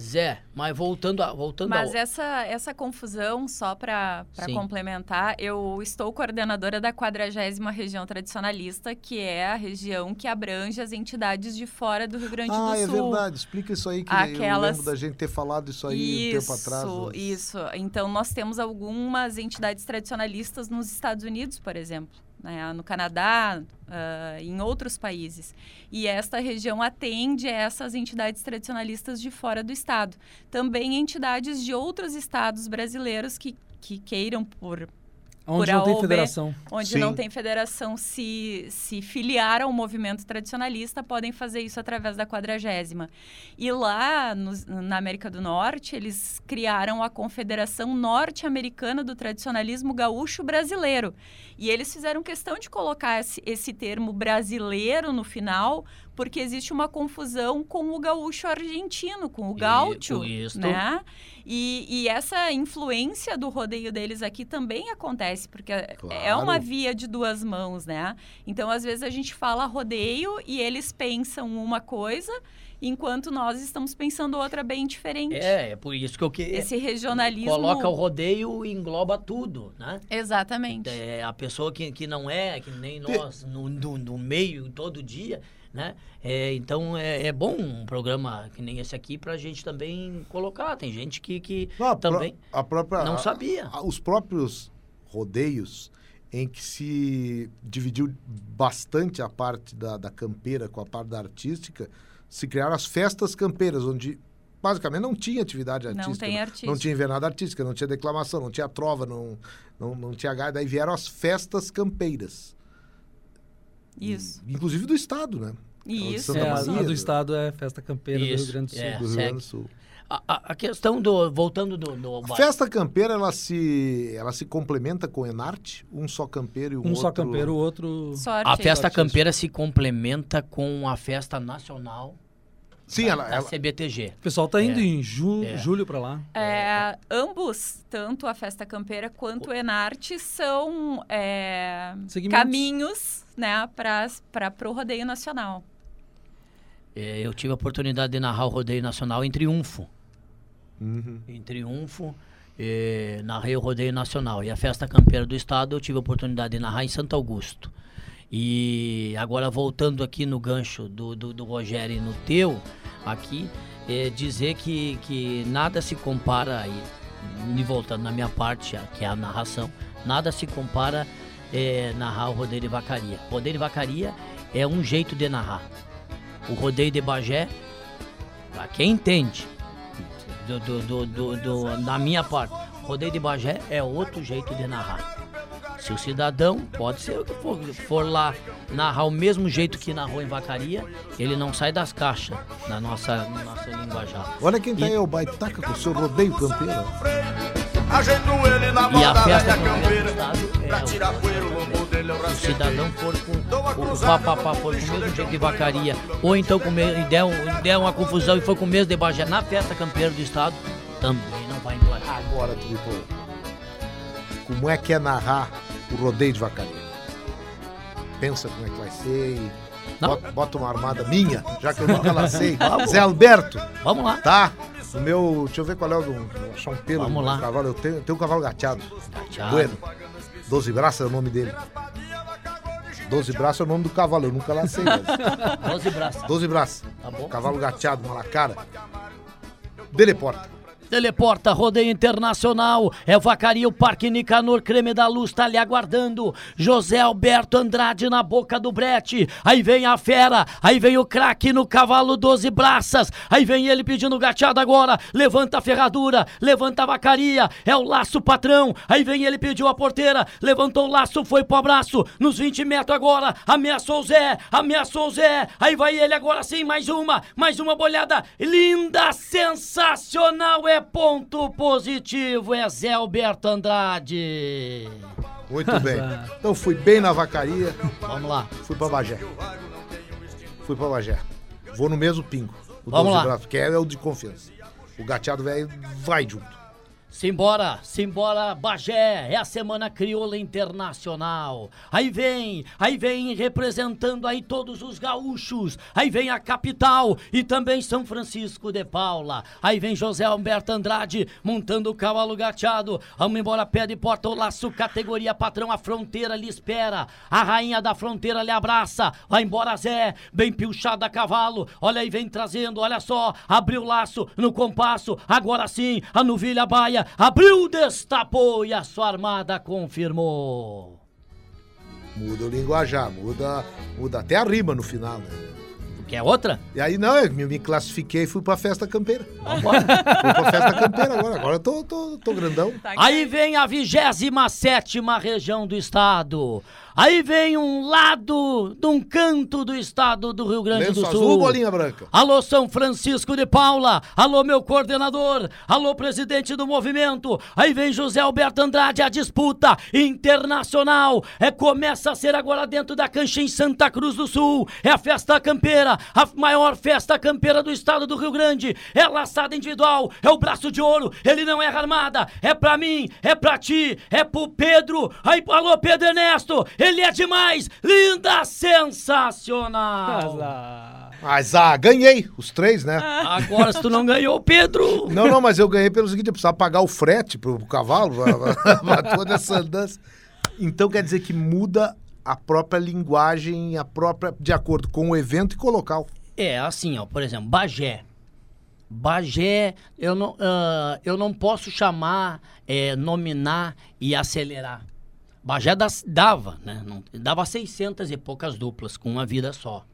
Zé, mas voltando a. Voltando Mas ao... essa, essa confusão, só para complementar, eu estou coordenadora da 40 Região Tradicionalista, que é a região que abrange as entidades de fora do Rio Grande ah, do é Sul. verdade. Explica isso aí, que eu Aquelas- lembro da gente ter falado isso aí um tempo atrás. Isso, né? isso. Então, nós temos algumas entidades tradicionalistas nos Estados Unidos, por exemplo, né? no Canadá, ah, em outros países. E esta região atende essas entidades tradicionalistas de fora do estado. Também entidades de outros estados brasileiros que, que queiram, por Onde por não tem federação. Onde Sim. não tem federação, se, se filiar ao movimento tradicionalista, podem fazer isso através da quadragésima. E lá, nos- na América do Norte, eles criaram a Confederação Norte-Americana do Tradicionalismo Gaúcho Brasileiro. E eles fizeram questão de colocar esse, esse termo brasileiro no final, porque existe uma confusão com o gaúcho argentino, com o gaúcho, isso. né? E, e essa influência do rodeio deles aqui também acontece, porque é Claro. uma via de duas mãos, né? Então, às vezes, a gente fala rodeio e eles pensam uma coisa, enquanto nós estamos pensando outra bem diferente. É, é por isso que eu que Esse regionalismo. coloca o rodeio e engloba tudo, né? Exatamente. É, a pessoa que, que não é, que nem nós, no, no, no meio todo dia, né? É, então é, é bom um programa que nem esse aqui pra gente também colocar. Tem gente que, que Não, a pró- também a própria, não a- sabia. a- os próprios rodeios em que se dividiu bastante a parte da, da campeira com a parte da artística, se criaram as festas campeiras, onde basicamente não tinha atividade Não artística. tem Não artística. tinha invernada artística, não tinha declamação, não tinha trova, não, não, não tinha gaia. Daí vieram as festas campeiras. Isso. Inclusive do Estado, né? Isso. Santa É, a, Maria, a do do- estado é festa campeira do Isso, Rio Grande do Sul. é. Do Rio. Grande do Sul. A, a- a questão do. Voltando do. do A festa campeira, ela se, ela se complementa com o Enarte? Um só campeiro e um, Um outro... só campeiro, o outro. Só a festa artístico. campeira se complementa com a festa nacional Sim, ela, da ela, CBTG. O pessoal tá indo É. em ju- É. julho pra lá. É, ambos, tanto a festa campeira quanto o Enarte, são é, caminhos né, para o rodeio nacional. É, eu tive a oportunidade de narrar o rodeio nacional em Triunfo. Uhum. Em Triunfo, eh, narrei o rodeio nacional. E a festa campeira do estado eu tive a oportunidade de narrar em Santo Augusto. E agora voltando aqui no gancho do, do, do Rogério e no teu, aqui, é dizer que, que nada se compara, aí, me voltando na minha parte, que é a narração, nada se compara eh, narrar o rodeio de vacaria. Rodeio de vacaria é um jeito de narrar. O rodeio de Bagé, pra quem entende, do, do, do- do- da minha parte, rodeio de Bagé é outro jeito de narrar. Se o cidadão, pode ser o que for, for lá narrar o mesmo jeito que narrou em Vacaria, ele não sai das caixas na nossa, na nossa linguajar. Olha quem tá E- aí, o Baitaca, com o seu rodeio campeiro. Ajeito ele na E a festa velha campeira do campeira estado Pra é tirar poeira, o cidadão for com o papapá for com o mesmo jeito de vacaria, ou então com e der, um- der uma confusão e for com o mesmo de Bagé na festa campeira do estado, também não vai embora. Agora, Tripo, como é que é narrar o rodeio de vacaria? Pensa como é que vai ser e bota, bota uma armada minha, já que eu nunca lacei. Zé Alberto, Vamos lá. tá? O meu, deixa eu ver qual é o do, achar um pelo Vamos lá. cavalo. Eu tenho, eu tenho um cavalo gateado. Gateado. Bueno. Doze braços é o nome dele. Doze braços é o nome do cavalo, eu nunca lacei. Mas... 12 braços. Doze braços. Tá bom. Cavalo gateado, malacara. Deleporta. Teleporta, rodeio internacional. É Vacaria, o Parque Nicanor, Creme da Luz, tá ali aguardando. José Alberto Andrade na boca do brete. Aí vem a fera, aí vem o craque no cavalo 12 braças. Aí vem ele pedindo gateado agora. Levanta a ferradura, levanta a vacaria. É o laço patrão. Aí vem ele pediu a porteira, levantou o laço, foi pro abraço. Nos 20 metros agora, ameaçou o Zé, ameaçou o Zé. Aí vai ele agora sim, mais uma, mais uma bolhada. Linda, sensacional, é ponto positivo, é Zé Alberto Andrade. Muito bem. Então fui bem na vacaria, Vamos lá. fui pra Bagé. Fui pra Bagé. Vou no mesmo pingo. O Vamos 12 lá. braços, que é o de confiança. O gateado velho vai junto. Simbora, simbora, Bagé, é a Semana Crioula Internacional. Aí vem, aí vem representando aí todos os gaúchos. Aí vem a capital e também São Francisco de Paula. Aí vem José Alberto Andrade montando o cavalo gateado. Vamos embora, pé de porta, o laço, categoria patrão, a fronteira lhe espera. A rainha da fronteira lhe abraça. Vai embora, Zé, bem pilchado a cavalo. Olha aí, vem trazendo, olha só. Abriu o laço no compasso. Agora sim, a novilha baia. Abriu, destapou e a sua armada confirmou. Muda o linguajar, muda, muda até a rima no final, né? Quer outra? E aí, não, eu me, classifiquei e fui pra festa campeira. fui pra festa campeira agora. Agora eu tô, tô, tô grandão. Tá Aí vem a 27 região do estado. Aí vem um lado de um canto do estado do Rio Grande Lenço do azul, Sul. bolinha branca. Alô, São Francisco de Paula. Alô, meu coordenador. Alô, presidente do movimento. Aí vem José Alberto Andrade, a disputa internacional. É, começa a ser agora dentro da cancha em Santa Cruz do Sul. É a festa campeira, a maior festa campeira do estado do Rio Grande. É laçada individual, é o braço de ouro. Ele não erra armada. É pra mim, é pra ti, é pro Pedro. Aí, alô, Pedro Ernesto. Ele é demais. Linda, sensacional. Mas, ah, ganhei os três, né? Agora, se tu não ganhou, Pedro. Não, não, mas eu ganhei pelo seguinte, eu precisava pagar o frete pro, pro cavalo, pra, pra- pra toda essa andança. Então quer dizer que muda a própria linguagem, a própria, de acordo com o evento e com o local. É, assim, ó, por exemplo, Bagé. Bagé, eu não, ah, eu não posso chamar, é, nominar e acelerar. Bagé das- dava, né? Não- dava 600 e poucas duplas com uma vida só.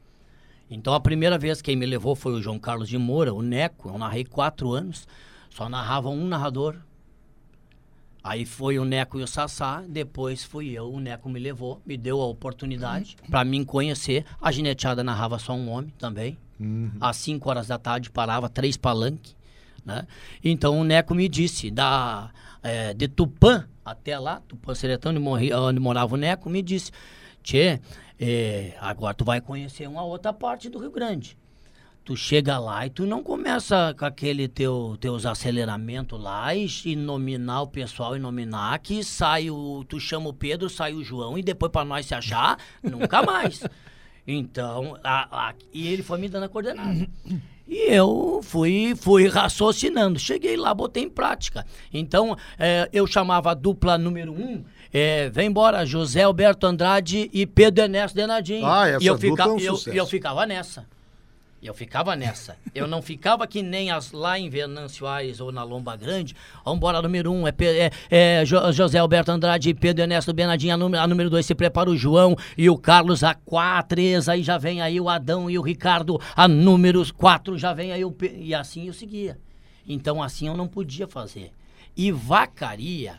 Então a primeira vez quem me levou foi o João Carlos de Moura, o Neco. Eu narrei quatro anos, só narrava um narrador. Aí foi o Neco e o Sassá, depois fui eu, o Neco me levou, me deu a oportunidade pra mim conhecer. A gineteada narrava só um homem também. Às 5 horas da tarde parava três palanques, né? Então o Neco me disse, da, eh, de Tupã até lá, Tupã Seretão, onde, morri, onde morava o Neco, me disse, Tchê, eh, agora tu vai conhecer uma outra parte do Rio Grande. Tu chega lá e tu não começa com aquele teu, teus aceleramentos lá e, e nominar o pessoal e nominar que sai o. Tu chama o Pedro, sai o João e depois pra nós se achar, nunca mais. Então, a- a- e ele foi me dando a coordenada. E eu fui, fui raciocinando. Cheguei lá, botei em prática. Então, eh, eu chamava a dupla número um. eh, vem embora, José Alberto Andrade e Pedro Ernesto Denadinho. Ah, essa e eu, fica, é um eu, eu ficava nessa. Eu ficava nessa. Eu não ficava que nem as lá em Venâncio Aires ou na Lomba Grande. Vambora, número um, é, é, é Jo- José Alberto Andrade e Pedro Ernesto Benadinho. A número, a número dois se prepara o João e o Carlos. A quatro, aí já vem aí o Adão e o Ricardo. A número quatro já vem aí o... E assim eu seguia. Então assim eu não podia fazer. E vacaria...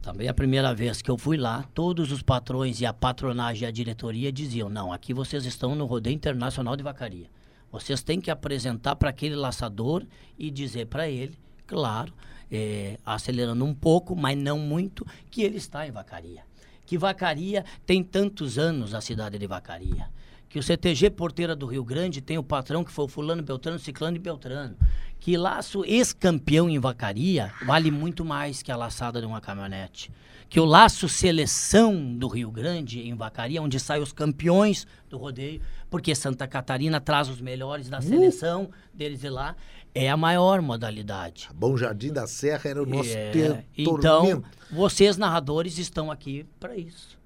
Também a primeira vez que eu fui lá, todos os patrões e a patronagem e a diretoria diziam: não, aqui vocês estão no rodeio internacional de vacaria. Vocês têm que apresentar para aquele laçador e dizer para ele, claro, eh, acelerando um pouco, mas não muito, que ele está em vacaria. Que vacaria tem tantos anos a cidade de vacaria. Que o CTG Porteira do Rio Grande tem o patrão que foi o fulano Beltrano, Ciclano e Beltrano. Que laço ex-campeão em vacaria vale muito mais que a laçada de uma caminhonete. Que o laço seleção do Rio Grande em vacaria, onde saem os campeões do rodeio, porque Santa Catarina traz os melhores da seleção deles de lá, é a maior modalidade. Bom Jardim da Serra era o nosso É, ter- então, tormento. vocês narradores estão aqui para isso.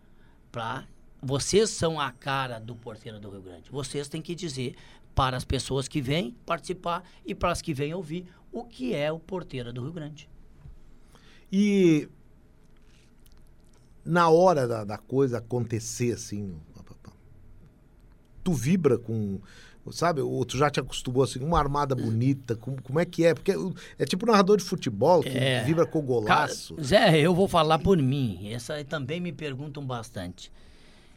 Pra, vocês são a cara do Porteiro do Rio Grande. Vocês têm que dizer para as pessoas que vêm participar e para as que vêm ouvir o que é o Porteiro do Rio Grande. E na hora da, da coisa acontecer, assim, tu vibra com. Sabe, ou tu já te acostumou assim, uma armada bonita, como, como é que é? Porque é tipo narrador de futebol, que É. vibra com Cara, golaço. Zé, eu vou falar por mim. Essa também me perguntam bastante.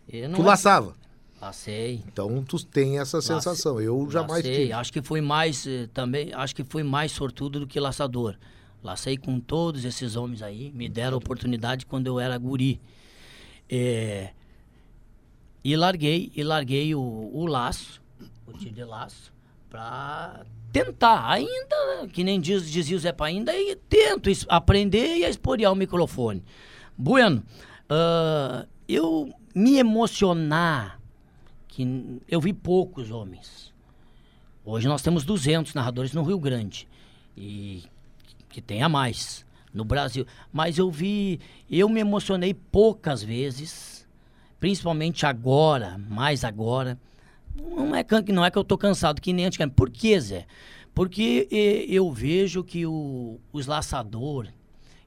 Eu não tu laçava. Lacei. Então tu tem essa sensação. Eu jamais Lacei. tive. Acho que fui mais eh, também, acho que fui mais sortudo do que laçador. Lacei com todos esses homens aí, me deram oportunidade quando eu era guri. É, e larguei, e larguei o, o laço, o tiro de laço, pra tentar, ainda, que nem diz, dizia o Zé ainda e tento aprender e a esporear o microfone. Bueno, ah, eu me emocionar, que eu vi poucos homens. Hoje nós temos 200 narradores no Rio Grande. E que tenha mais no Brasil. Mas eu vi, eu me emocionei poucas vezes, principalmente agora, mais agora. Não é, can- não é que eu tô cansado, que nem antigamente. Por quê, Zé? Porque eu vejo que o, os laçador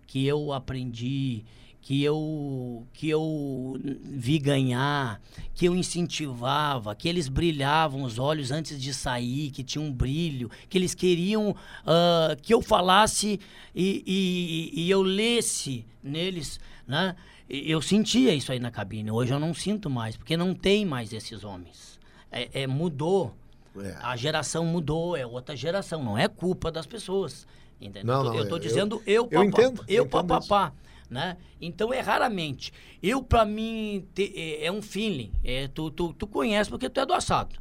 que eu aprendi, que eu que eu vi ganhar, que eu incentivava, que eles brilhavam os olhos antes de sair, que tinha um brilho, que eles queriam uh, que eu falasse e, e, e eu lesse neles, né? Eu sentia isso aí na cabine. Hoje eu não sinto mais, porque não tem mais esses homens. É, é mudou. É. A geração mudou, é outra geração. Não é culpa das pessoas. Entendeu? Não, não, eu estou dizendo eu, eu, eu entendo. Eu, eu papapá né? Então é raramente. Eu, para mim, te, é, é, um feeling. É, tu, tu, tu conhece porque tu é do assado.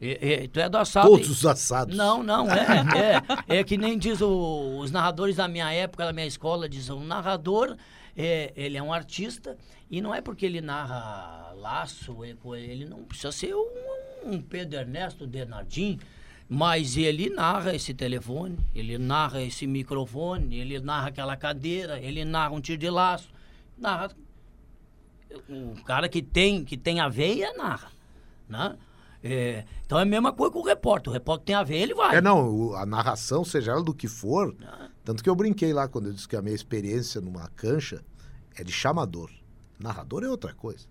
É, é, tu é do assado. Todos os assados. Não, não, é. é, é que nem diz o, os narradores da minha época, da minha escola, dizem, o narrador, é, ele é um artista, e não é porque ele narra laço, ele não precisa ser um, um Pedro Ernesto Denardim, mas ele narra esse telefone, ele narra esse microfone, ele narra aquela cadeira, ele narra um tiro de laço, narra. Um cara que tem, que tem a veia, narra. Né? É, então é a mesma coisa com o repórter. O repórter tem a veia, ele vai. É, não, a narração, seja ela do que for. Ah. Tanto que eu brinquei lá quando eu disse que a minha experiência numa cancha é de chamador. Narrador é outra coisa.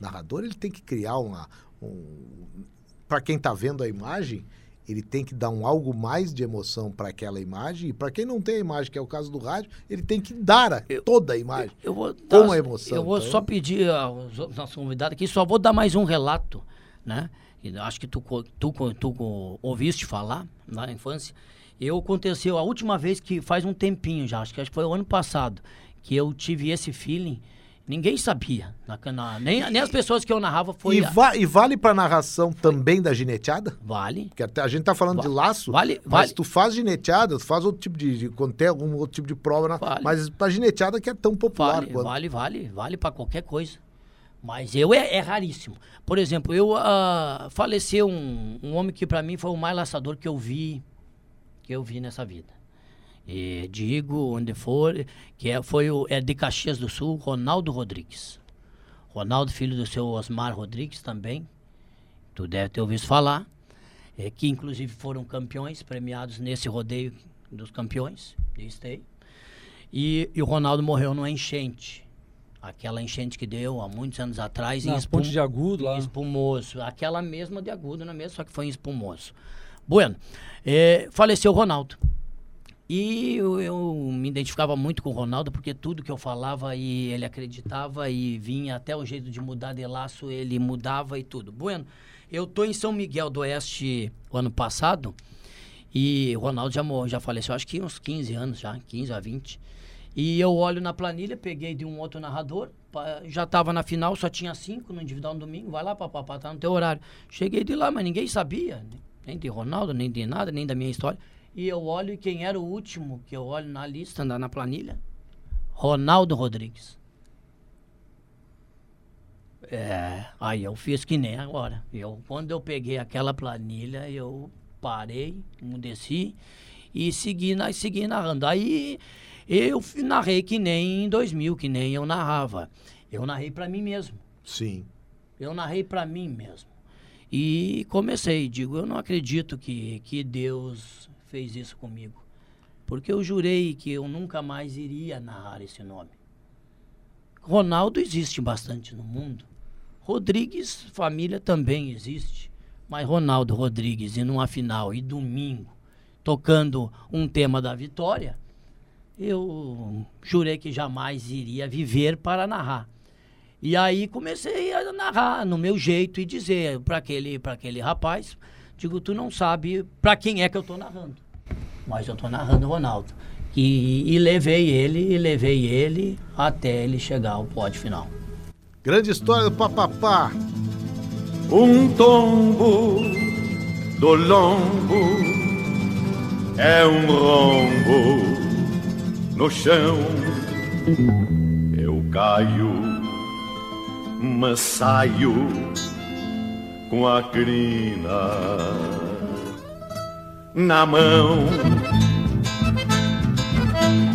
Narrador ele tem que criar uma. Um, para quem está vendo a imagem, ele tem que dar um algo mais de emoção para aquela imagem. E para quem não tem a imagem, que é o caso do rádio, ele tem que dar a, eu, toda a imagem eu, eu vou com a emoção. Eu vou então, só pedir aos nossos convidados aqui, só vou dar mais um relato, né? Acho que tu, tu, tu, tu ouviste falar na infância. Eu aconteceu a última vez que faz um tempinho já, acho que, acho que foi o ano passado, que eu tive esse feeling Ninguém sabia. Na, na, nem, nem as pessoas que eu narrava foi. E, va e vale pra narração também da gineteada? Vale. Porque até a gente tá falando de laço. Vale, mas vale. tu faz gineteada, tu faz outro tipo de. de quando tem algum outro tipo de prova. Na, vale. Mas pra gineteada que é tão popular. Vale, quanto... vale, vale. Vale pra qualquer coisa. Mas eu é, é raríssimo. Por exemplo, eu uh, faleceu um, um homem que para mim foi o mais laçador que eu vi. Que eu vi nessa vida. E digo onde for, que é, foi o, é de Caxias do Sul, Ronaldo Rodrigues. Ronaldo, filho do seu Osmar Rodrigues também. Tu deve ter ouvido falar. É, que inclusive foram campeões, premiados nesse rodeio dos campeões de esteio. E, e o Ronaldo morreu numa enchente. Aquela enchente que deu há muitos anos atrás Na em espum... ponte de agudo lá. Espumoso. Aquela mesma de agudo, não é mesmo? Só que foi em espumoso. Bueno, é, faleceu o Ronaldo. E eu, eu, me identificava muito com o Ronaldo, porque tudo que eu falava e ele acreditava e vinha até o jeito de mudar de laço, ele mudava e tudo. Bueno, eu tô em São Miguel do Oeste o ano passado e o Ronaldo já, já faleceu, acho que uns 15 anos já, 15 a 20. E eu olho na planilha, peguei de um outro narrador, já estava na final, só tinha cinco no individual no domingo, vai lá, papapá, tá no teu horário. Cheguei de lá, mas ninguém sabia, nem de Ronaldo, nem de nada, nem da minha história. E eu olho e quem era o último que eu olho na lista, na, na planilha? Ronaldo Rodrigues. É, aí eu fiz que nem agora. Eu, quando eu peguei aquela planilha, eu parei, desci e segui, na, segui narrando. Aí eu narrei que nem em 2000, que nem eu narrava. Eu narrei para mim mesmo. Sim. Eu narrei para mim mesmo. E comecei, digo, eu não acredito que, que Deus fez isso comigo. Porque eu jurei que eu nunca mais iria narrar esse nome. Ronaldo existe bastante no mundo. Rodrigues, família também existe. Mas Ronaldo Rodrigues, e numa final, e domingo, tocando um tema da vitória, eu jurei que jamais iria viver para narrar. E aí comecei a narrar no meu jeito e dizer para aquele, aquele rapaz, Digo, tu não sabe para quem é que eu tô narrando. Mas eu tô narrando o Ronaldo. E, e levei ele, e levei ele até ele chegar ao pódio final. Grande história do papapá. Um tombo do lombo é um rombo no chão. Eu caio, mas saio com a crina na mão.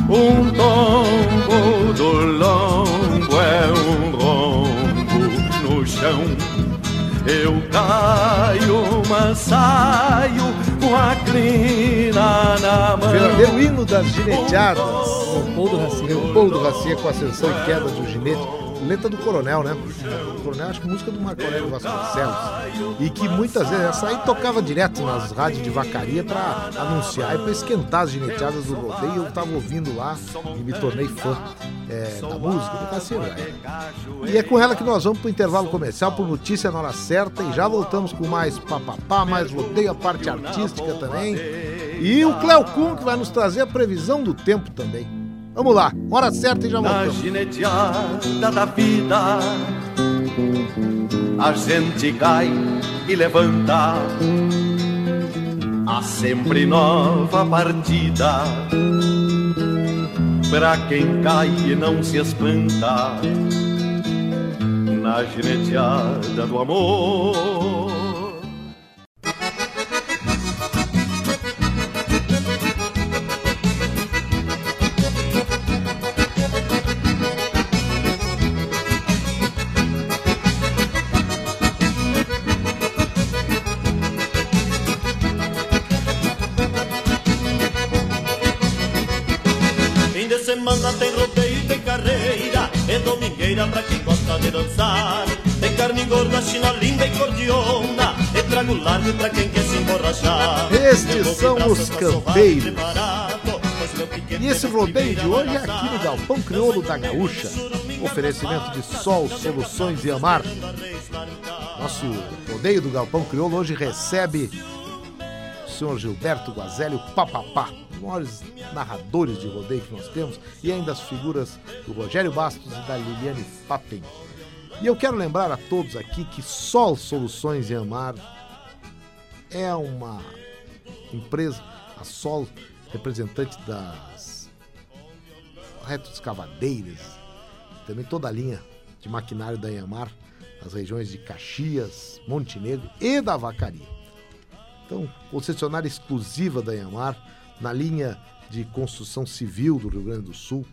Um tombo do lombo é um rombo no chão. Eu caio, mas saio com a crina na mão. Verdadeiro hino das gineteadas. O Paul do Racinha. Leopoldo Racinha com ascensão e queda um ginete. Letra do Coronel, né? O Coronel, acho que música do Marco Aurélio Vasconcelos. E que muitas vezes essa aí tocava direto nas rádios de vacaria pra anunciar e pra esquentar as gineteadas do rodeio. Eu tava ouvindo lá e me tornei fã é, da música do Cassino. E é com ela que nós vamos pro intervalo comercial, por notícia na hora certa. E já voltamos com mais papapá, mais rodeio, a parte artística também. E o Cleo Kuhn que vai nos trazer a previsão do tempo também. Vamos lá, hora certa e já Na voltamos. gineteada da vida A gente cai e levanta. Há sempre nova partida. Pra quem cai e não se espanta Na gineteada do amor largo pra quem quer se emborrachar Estes são os campeiros. E esse é rodeio de hoje é aqui no Galpão Crioulo da Gaúcha. Oferecimento de Sol, Soluções e Amar. Nosso rodeio do Galpão Crioulo hoje recebe o senhor Gilberto Guazelli, o Papapá, dos maiores narradores de rodeio que nós temos, e ainda as figuras do Rogério Bastos e da Liliane Papen. E eu quero lembrar a todos aqui que Sol Soluções e Amar é uma empresa, a Sol, representante das retroescavadeiras, também toda a linha de maquinário da Iamar, nas regiões de Caxias, Montenegro e da Vacaria. Então, concessionária exclusiva da Iamar, na linha de construção civil do Rio Grande do Sul.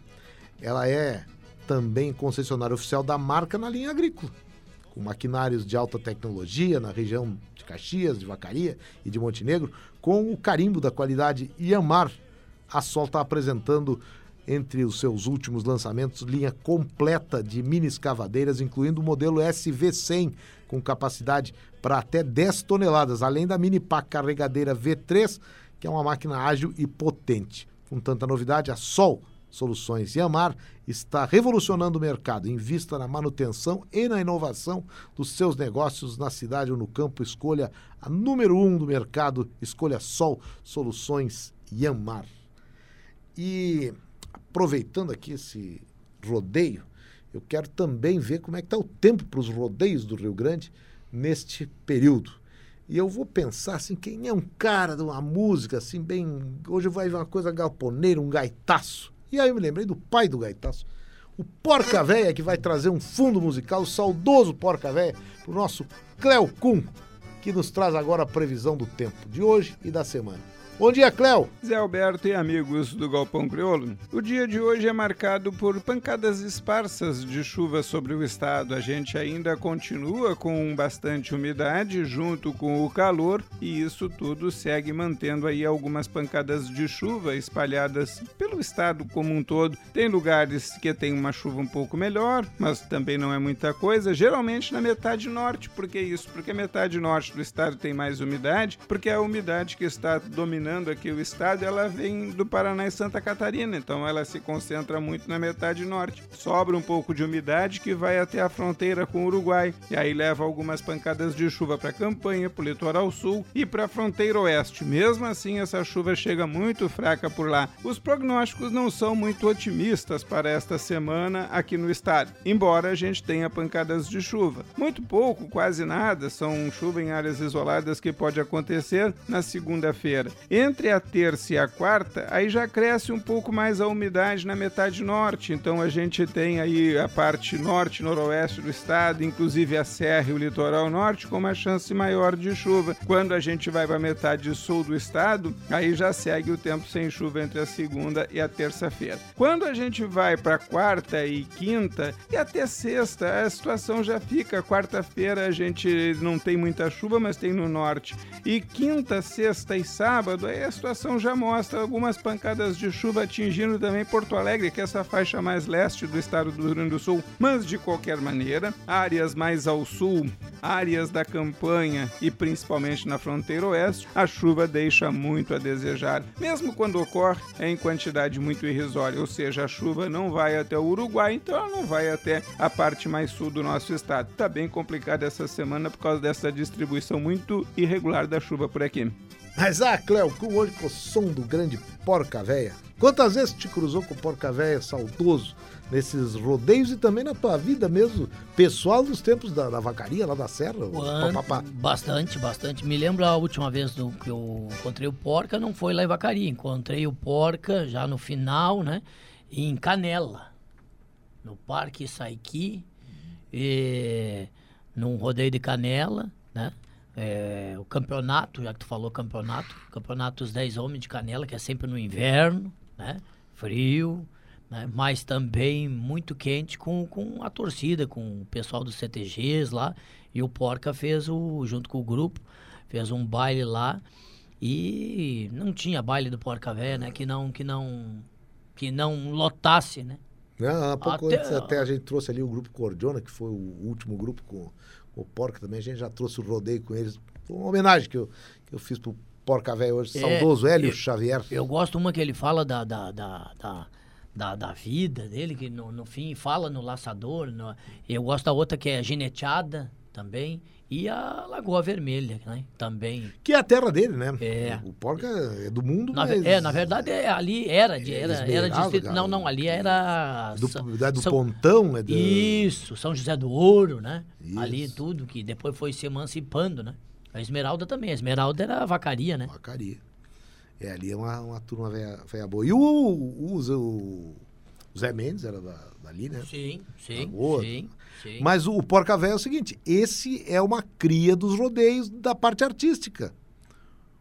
Ela é também concessionária oficial da marca na linha agrícola, com maquinários de alta tecnologia na região de Caxias, de Vacaria e de Montenegro, com o carimbo da qualidade Iamar. A Sol está apresentando entre os seus últimos lançamentos, linha completa de mini escavadeiras, incluindo o modelo SV100, com capacidade para até 10 toneladas, além da mini pá carregadeira V3, que é uma máquina ágil e potente. Com tanta novidade, a Sol Soluções Yamar está revolucionando o mercado. Invista na manutenção e na inovação dos seus negócios na cidade ou no campo. Escolha a número um do mercado. Escolha Sol Soluções Yamar. E aproveitando aqui esse rodeio, eu quero também ver como é que está o tempo para os rodeios do Rio Grande neste período. E eu vou pensar assim, quem é um cara de uma música assim, bem. Hoje vai uma coisa galponeira, um gaitaço. E aí eu me lembrei do pai do gaitaço, o Porca Véia, que vai trazer um fundo musical, o saudoso Porca Véia, para o nosso Cleo Kuhn, que nos traz agora a previsão do tempo de hoje e da semana. Bom dia, Cléo. Zé Alberto e amigos do Galpão Crioulo. O dia de hoje é marcado por pancadas esparsas de chuva sobre o estado. A gente ainda continua com bastante umidade junto com o calor e isso tudo segue mantendo aí algumas pancadas de chuva espalhadas pelo estado como um todo. Tem lugares que tem uma chuva um pouco melhor, mas também não é muita coisa, geralmente na metade norte. Por que isso? Porque a metade norte do estado tem mais umidade, porque a umidade que está dominando aqui o estado, ela vem do Paraná e Santa Catarina, então ela se concentra muito na metade norte. Sobra um pouco de umidade que vai até a fronteira com o Uruguai, e aí leva algumas pancadas de chuva para a campanha, para o litoral sul e para a fronteira oeste. Mesmo assim, essa chuva chega muito fraca por lá. Os prognósticos não são muito otimistas para esta semana aqui no estado, embora a gente tenha pancadas de chuva. Muito pouco, quase nada, são chuva em áreas isoladas que pode acontecer na segunda-feira. Entre a terça e a quarta, aí já cresce um pouco mais a umidade na metade norte, então a gente tem aí a parte norte noroeste do estado, inclusive a serra e o litoral norte, com uma chance maior de chuva. Quando a gente vai para a metade sul do estado, aí já segue o tempo sem chuva entre a segunda e a terça-feira. Quando a gente vai para quarta e quinta e até sexta, a situação já fica. Quarta-feira a gente não tem muita chuva, mas tem no norte. E quinta, sexta e sábado, E a situação já mostra algumas pancadas de chuva atingindo também Porto Alegre, que é essa faixa mais leste do estado do Rio Grande do Sul. Mas de qualquer maneira, áreas mais ao sul, áreas da campanha e principalmente na fronteira oeste, a chuva deixa muito a desejar. Mesmo quando ocorre, é em quantidade muito irrisória, ou seja, a chuva não vai até o Uruguai, então ela não vai até a parte mais sul do nosso estado. Tá bem complicado essa semana por causa dessa distribuição muito irregular da chuva por aqui. Mas ah, Cleo, com hoje com o som do grande Porca Véia. Quantas vezes te cruzou com o Porca Véia saudoso nesses rodeios e também na tua vida mesmo, pessoal dos tempos da, da vacaria lá da Serra? Quando, papapá. bastante, bastante. Me lembro a última vez do, que eu encontrei o Porca, não foi lá em Vacaria. Encontrei o Porca já no final, né? Em Canela, no Parque Saiki, e, num rodeio de Canela, né? É, o campeonato, já que tu falou campeonato, campeonato dos 10 homens de Canela, que é sempre no inverno, né? Frio, né? mas também muito quente com, com a torcida, com o pessoal dos CTGs lá. E o Porca fez o, junto com o grupo, fez um baile lá. E não tinha baile do Porca Véia, né? Que não, que não, que não lotasse, né? Não, há pouco Até- antes até a gente trouxe ali o grupo Cordiona, que foi o último grupo com o Porca também. A gente já trouxe o rodeio com eles. Uma homenagem que eu, que eu fiz pro Porca Véia hoje. É, Saudoso Hélio eu- Xavier. Eu gosto uma que ele fala da, da, da, da, da, da vida dele, que no, no fim fala no laçador. no- eu gosto da outra que é Gineteada também. E a Lagoa Vermelha, né? Também. Que é a terra dele, né? É. O Porca é do mundo, Na, mas... é, na verdade, é, ali era, de, era, era distrito. cara. Não, não, ali era. Do, da do São- Pontão, é do... Isso, São José do Ouro, né? Isso. Ali tudo, que depois foi se emancipando, né? A Esmeralda também. A Esmeralda era a vacaria, né? Vacaria. É, ali é uma, uma turma velha boa. E o, o, o, Zé- Mendes era da, dali, né? Sim, sim, Lagoa. sim, sim. Mas o Porca Véia é o seguinte: esse é uma cria dos rodeios da parte artística.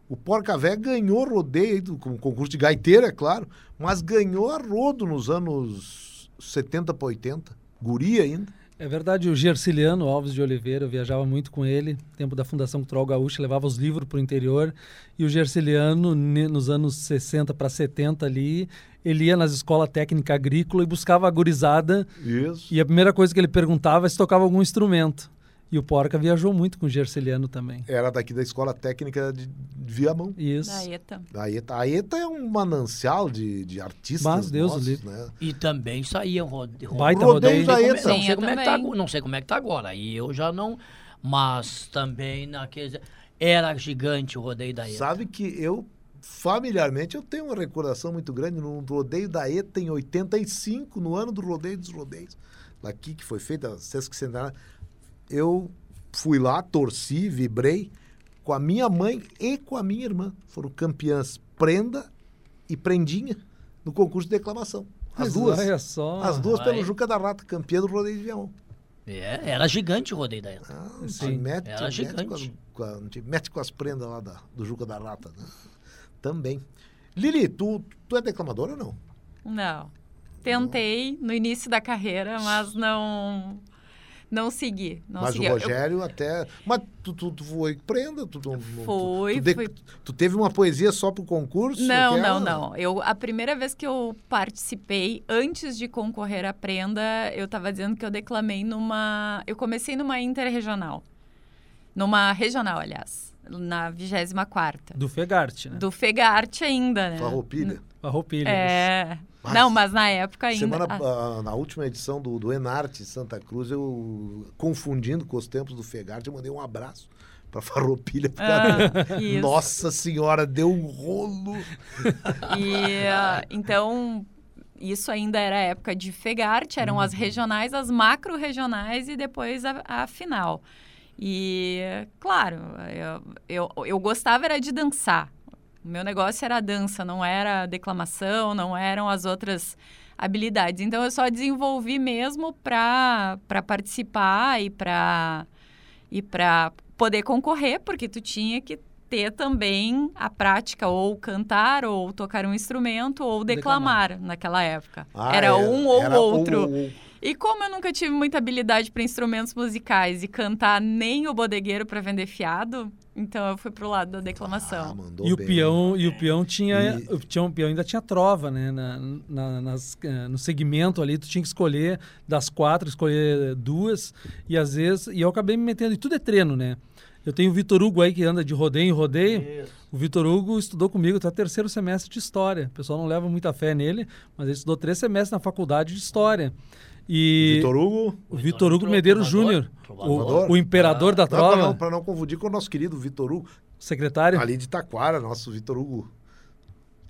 O Porca Véia ganhou rodeio com concurso de gaiteiro, é claro, mas ganhou a rodo nos anos 70 para 80. Guri ainda. É verdade, o Gerciliano Alves de Oliveira, eu viajava muito com ele, tempo da Fundação Cultural Gaúcha, levava os livros para o interior, e o Gerciliano, nos anos 60 para 70 ali, ele ia nas escolas técnicas agrícola e buscava a gurizada, Isso. e a primeira coisa que ele perguntava é se tocava algum instrumento. E o Porca viajou muito com o Gerciliano também. Era daqui da Escola Técnica de Viamão. Isso. Da ETA. A ETA, a ETA é um manancial de, de artistas Mas Deus nossos, né? E também saía um rode... Baita rodeio rodeio. da Não sei ETA. como, não, Sim, sei eu como é que tá, não sei como é que tá agora. Aí eu já não. Mas também naqueles. Era gigante o rodeio da ETA. Sabe que eu, familiarmente, eu tenho uma recordação muito grande no rodeio da ETA em 85, no ano do rodeio dos rodeios. Daqui que foi feita, a Sesc Centenária. Eu fui lá, torci, vibrei com a minha mãe e com a minha irmã. Foram campeãs Prenda e Prendinha no concurso de declamação. As duas. Olha só. As duas pelo Vai. Juca da Rata, campeã do rodeio de Viamão. É, era gigante o rodeio da ETA. Ah, não Sim. te mete, Era te mete com as, gigante. com a- mete com as prendas lá da- do Juca da Rata. Né? Também. Lili, tu, tu é declamadora ou não? Não. Tentei no início da carreira, mas não não segui. Não Mas segui. o Eu- Rogério até. Mas tu, tu, tu foi prenda? Tu, tu, tu- Fui, tu, de- fui. tu teve uma poesia só pro concurso? Não, não, não. Eu, a primeira vez que eu participei, antes de concorrer à prenda, eu estava dizendo que eu declamei numa. Eu comecei numa interregional. Numa regional, aliás. Na 24 Do Fegarte, né? Do Fegarte ainda, né? Farroupilha. A roupilha. É. Mas- Não, mas na época ainda. Semana, ah, ah, na última edição do, do Enarte Santa Cruz, eu, confundindo com os tempos do Fegarte, eu mandei um abraço pra Farroupilha. Ah. Nossa Senhora, deu um rolo. E ah, então isso ainda era a época de Fegarte, eram Uhum. as regionais, as macro-regionais e depois a, a final. E, claro, eu, eu, eu gostava era de dançar. O meu negócio era a dança, não era a declamação, não eram as outras habilidades. Então eu só desenvolvi mesmo para participar e para e para poder concorrer, porque tu tinha que ter também a prática ou cantar ou tocar um instrumento ou declamar, naquela época. Ah, era um ou era outro. um ou outro. E como eu nunca tive muita habilidade para instrumentos musicais e cantar nem o bodegueiro para vender fiado, Então eu fui pro lado da declamação. Ah, E o bem. peão, e o peão tinha, E- o peão, o peão ainda tinha trova, né? Na, na- nas, eh, no segmento ali, tu tinha que escolher das quatro, escolher duas, e às vezes, e eu acabei me metendo, e tudo é treino, né? Eu tenho o Vitor Hugo aí que anda de rodeio em rodeio. O Vitor Hugo estudou comigo, tá terceiro semestre de história. O pessoal não leva muita fé nele, mas ele estudou três semestres na faculdade de história. E Vitor Hugo. o Vitor Hugo Medeiros Júnior, o, o imperador da Não, pra, trova, não, pra não confundir com o nosso querido Vitor Hugo, secretário. ali de Taquara, nosso Vitor Hugo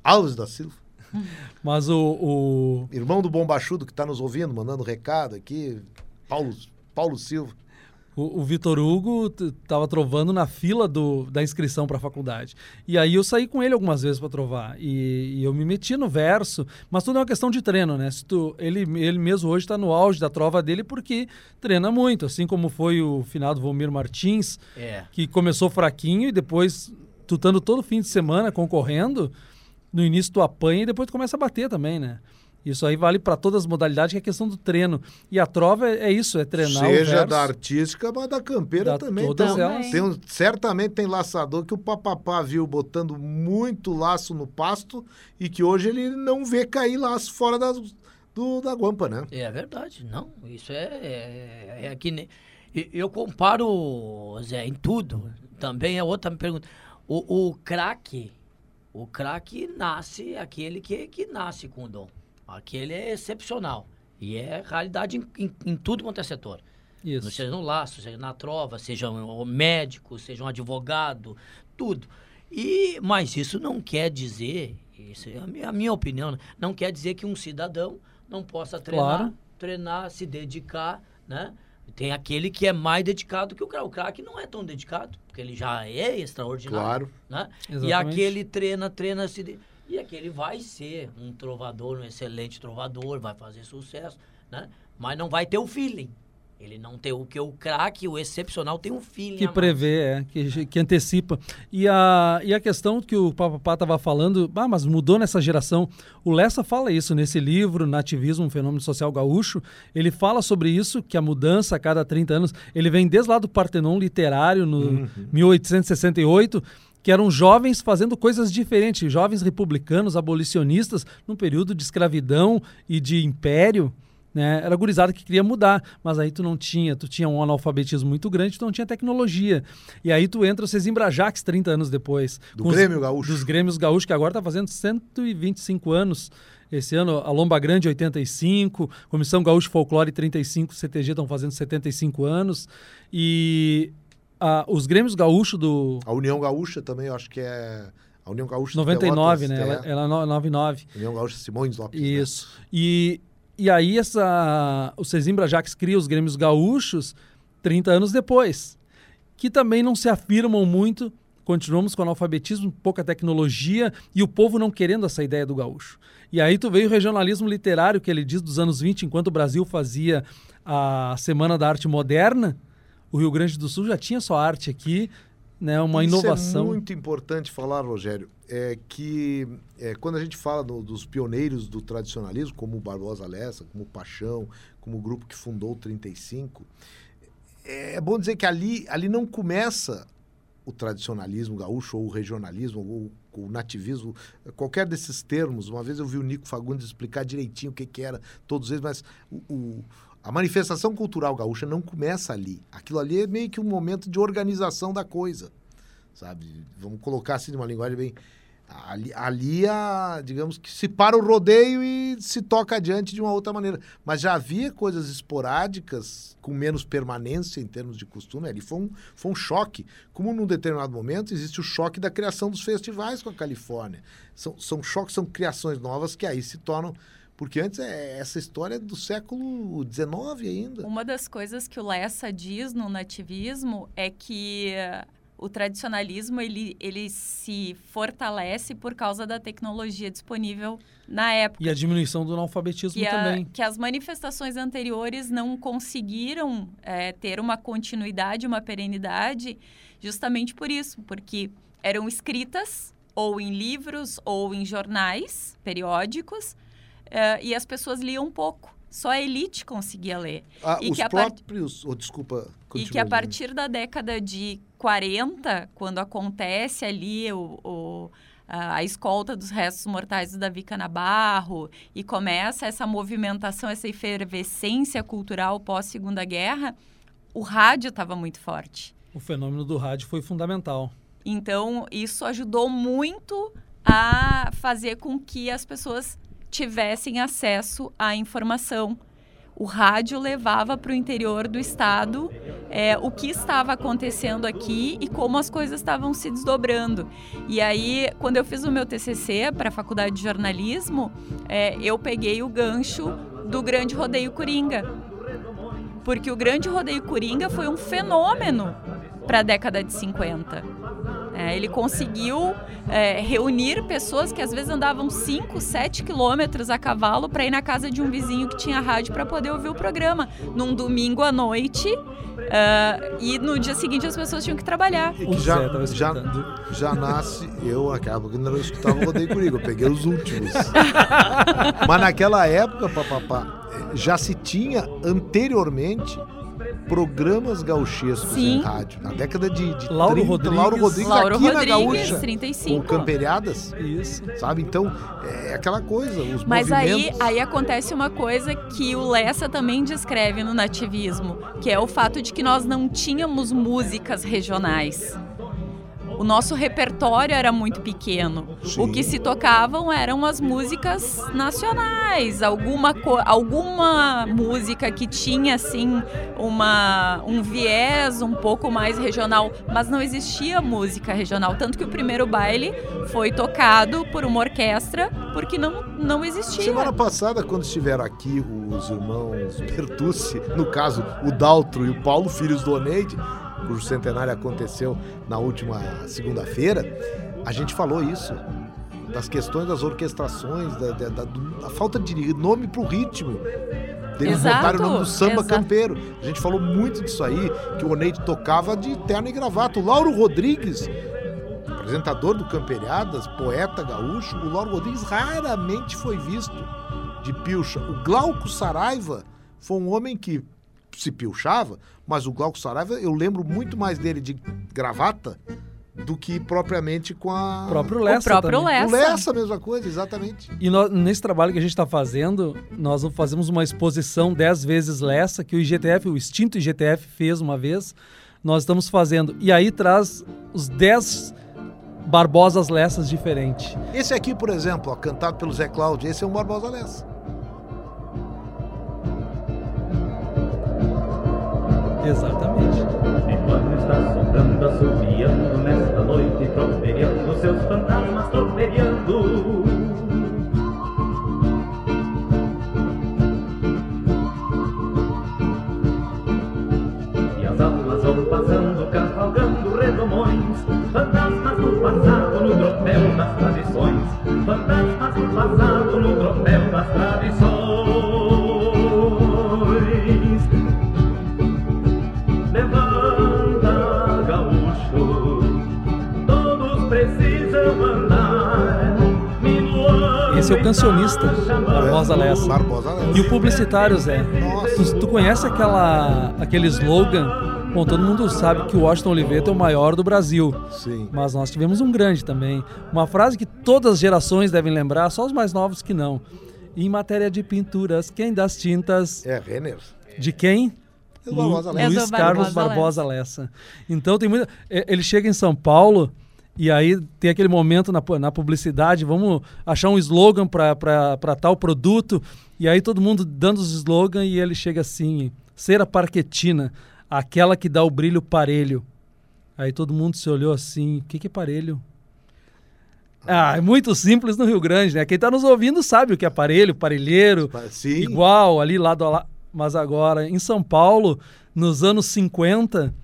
Alves da Silva. Mas o, o, Irmão do Bombachudo que tá nos ouvindo, mandando recado aqui. Paulo, Paulo Silva. O, o Vitor Hugo tava trovando na fila do, da inscrição para a faculdade. E aí eu saí com ele algumas vezes para trovar. E, e eu me meti no verso, mas tudo é uma questão de treino, né? Se tu, ele, ele mesmo hoje está no auge da trova dele porque treina muito, assim como foi o finado Volmir Martins, É. que começou fraquinho e depois tu estando todo fim de semana concorrendo, no início tu apanha e depois tu começa a bater também, né? Isso aí vale para todas as modalidades, que é questão do treino. E a trova é, é isso, é treinar o Seja verso. da artística, mas da campeira Da também. todas Então, elas. tem um- certamente tem laçador que o papapá viu botando muito laço no pasto e que hoje ele não vê cair laço fora das, do, da guampa, né? É verdade, não. Isso é, é, é que nem. Eu comparo, Zé, em tudo. Também é outra pergunta. O, o craque, o craque nasce aquele que, que nasce com o dom. Aquele é excepcional. E é realidade em, em, em tudo quanto é setor. Isso. Seja no laço, seja na trova, seja um médico, seja um advogado, tudo. E, mas isso não quer dizer, isso é a minha, a minha opinião, não quer dizer que um cidadão não possa treinar, Claro. treinar, se dedicar, né? Tem aquele que é mais dedicado que o craque. O craque não é tão dedicado, porque ele já é extraordinário. Claro. Né? E aquele treina, treina, se... de- E aquele vai ser um trovador, um excelente trovador, vai fazer sucesso, né? Mas não vai ter o feeling. Ele não tem o que o craque, o excepcional, tem um feeling. Que prevê, é, que, que antecipa. E a, e a questão que o Papapá estava falando, ah, mas mudou nessa geração. O Lessa fala isso nesse livro, Nativismo, um fenômeno social gaúcho. Ele fala sobre isso, que a mudança a cada 30 anos, ele vem desde lá do Partenon literário, no 1868, que eram jovens fazendo coisas diferentes, jovens republicanos, abolicionistas, num período de escravidão e de império né? Era gurizada que queria mudar, mas aí tu não tinha, tu tinha um analfabetismo muito grande, tu não tinha tecnologia. E aí tu entra o Sesimbra Jax 30 anos depois. Do com os- Grêmio Gaúcho. Dos Grêmios Gaúchos, que agora tá fazendo 125 anos. Esse ano, a Lomba Grande, 85, Comissão Gaúcho Folclore, 35, CTG estão fazendo 75 anos. E os Grêmios Gaúchos do A União Gaúcha também, eu acho que é. A União Gaúcha de 99, Pelotas, né? é. Ela, ela é no- 99. União Gaúcha Simões Lopes. né? Isso. E, e aí essa, o Sesimbra Jax cria os Grêmios Gaúchos 30 anos depois, que também não se afirmam muito. Continuamos com analfabetismo, pouca tecnologia e o povo não querendo essa ideia do gaúcho. E aí tu veio o regionalismo literário que ele diz dos anos 20, enquanto o Brasil fazia a Semana da Arte Moderna, o Rio Grande do Sul já tinha sua arte aqui, né, uma Isso inovação. é muito importante falar, Rogério, é que é, quando a gente fala do- dos pioneiros do tradicionalismo, como o Barbosa Lessa, como o Paixão, como o grupo que fundou o 35, é bom dizer que ali, ali não começa o tradicionalismo gaúcho ou o regionalismo ou o nativismo, qualquer desses termos. Uma vez eu vi o Nico Fagundes explicar direitinho o que, que era todos eles, mas o, o- a manifestação cultural gaúcha não começa ali. Aquilo ali é meio que um momento de organização da coisa, sabe? Vamos colocar assim numa linguagem bem ali, ali a, digamos que se para o rodeio e se toca adiante de uma outra maneira. Mas já havia coisas esporádicas com menos permanência em termos de costume. Ali foi um, foi um choque. Como num determinado momento existe o choque da criação dos festivais com a Califórnia. São, são choques, são criações novas que aí se tornam. Porque antes é, essa história é do século XIX ainda. Uma das coisas que o Lessa diz no nativismo é que o tradicionalismo ele, ele se fortalece por causa da tecnologia disponível na época. E a diminuição do analfabetismo que, a- também. que as manifestações anteriores não conseguiram eh, ter uma continuidade, uma perenidade, justamente por isso, porque eram escritas ou em livros ou em jornais periódicos eh, e as pessoas liam pouco. Só a elite conseguia ler. Ah, e os que a part- próprios. oh, desculpa, E que a partir da década de 40, quando acontece ali o, o a escolta dos restos mortais do Davi Canabarro e começa essa movimentação, essa efervescência cultural pós-segunda guerra, o rádio estava muito forte. O fenômeno do rádio foi fundamental. Então, isso ajudou muito a fazer com que as pessoas tivessem acesso à informação o rádio levava para o interior do estado é, o que estava acontecendo aqui e como as coisas estavam se desdobrando. E aí, quando eu fiz o meu TCC para a Faculdade de Jornalismo, é, eu peguei o gancho do Grande Rodeio Coringa. Porque o Grande Rodeio Coringa foi um fenômeno para a década de 50. É, ele conseguiu é, reunir pessoas que às vezes andavam 5, 7 quilômetros a cavalo para ir na casa de um vizinho que tinha rádio para poder ouvir o programa num domingo à noite. Uh, e no dia seguinte as pessoas tinham que trabalhar. E que já, já, já nasce, eu acabo que não escutava o Rodeio Comigo, eu peguei os últimos. Mas naquela época, papapá, já se tinha anteriormente programas gauchescos Sim. em rádio. Na década de, de Lauro 30, Rodrigues. Lauro Rodrigues Lauro aqui Rodrigues, na Gaúcha. 35. Com camperiadas. Isso. Sabe? Então, é aquela coisa, os Mas movimentos... aí, aí acontece uma coisa que o Lessa também descreve no nativismo, que é o fato de que nós não tínhamos músicas regionais o nosso repertório era muito pequeno. Sim. O que se tocavam eram as músicas nacionais, alguma, alguma música que tinha assim uma, um viés um pouco mais regional, mas não existia música regional, tanto que o primeiro baile foi tocado por uma orquestra porque não, não existia. Semana passada, quando estiveram aqui os irmãos Bertucci, no caso o Daltro e o Paulo, filhos do Oneide, cujo centenário aconteceu na última segunda-feira, a gente falou isso. Das questões das orquestrações, da, da, da, da falta de nome para o ritmo. Deles Exato, botaram o nome do samba exato. campeiro. A gente falou muito disso aí, que o Oneide tocava de terno e gravata. O Lauro Rodrigues, apresentador do Camperiadas, poeta gaúcho, o Lauro Rodrigues raramente foi visto de pilcha. O Glauco Saraiva foi um homem que se pilchava, mas o Glauco Saraiva, eu lembro muito mais dele de gravata do que propriamente com a... O próprio Lessa. O próprio também. Lessa. O Lessa, a mesma coisa, exatamente. E nós, nesse trabalho que a gente está fazendo, nós fazemos uma exposição 10 vezes Lessa, que o IGTF, o extinto IGTF, fez uma vez. Nós estamos fazendo. E aí traz os 10 Barbosas Lessas diferentes. Esse aqui, por exemplo, ó, cantado pelo Zé Cláudio, esse é um Barbosa Lessa. Exatamente. Enquanto está sondando, assobiando nesta noite, troperiando seus fantasmas, troperiando. E as almas vão passando, cavalgando redomões, fantasmas do passado no tropel das tradições, fantasmas do passado no tropel das tradições. É o cancionista, Barbosa Lessa. Barbosa Lessa. E o publicitário, Zé. Tu, tu conhece aquela, aquele slogan? Bom, todo mundo sabe que o Washington Oliveto é o maior do Brasil. Sim. Mas nós tivemos um grande também. Uma frase que todas as gerações devem lembrar, só os mais novos que não. Em matéria de pinturas, quem das tintas. É Renner. De quem? É Barbosa Lu, Luiz Carlos Barbosa Lessa. Então tem muita. É, ele chega em São Paulo. E aí tem aquele momento na, na publicidade, vamos achar um slogan para tal produto. E aí todo mundo dando os slogans e ele chega assim, cera parquetina, aquela que dá o brilho parelho. Aí todo mundo se olhou assim, o que, que é parelho? Ah, é muito simples no Rio Grande, né? Quem está nos ouvindo sabe o que é aparelho, parelheiro, Sim. igual, ali lado a lado. Mas agora, em São Paulo, nos anos 50,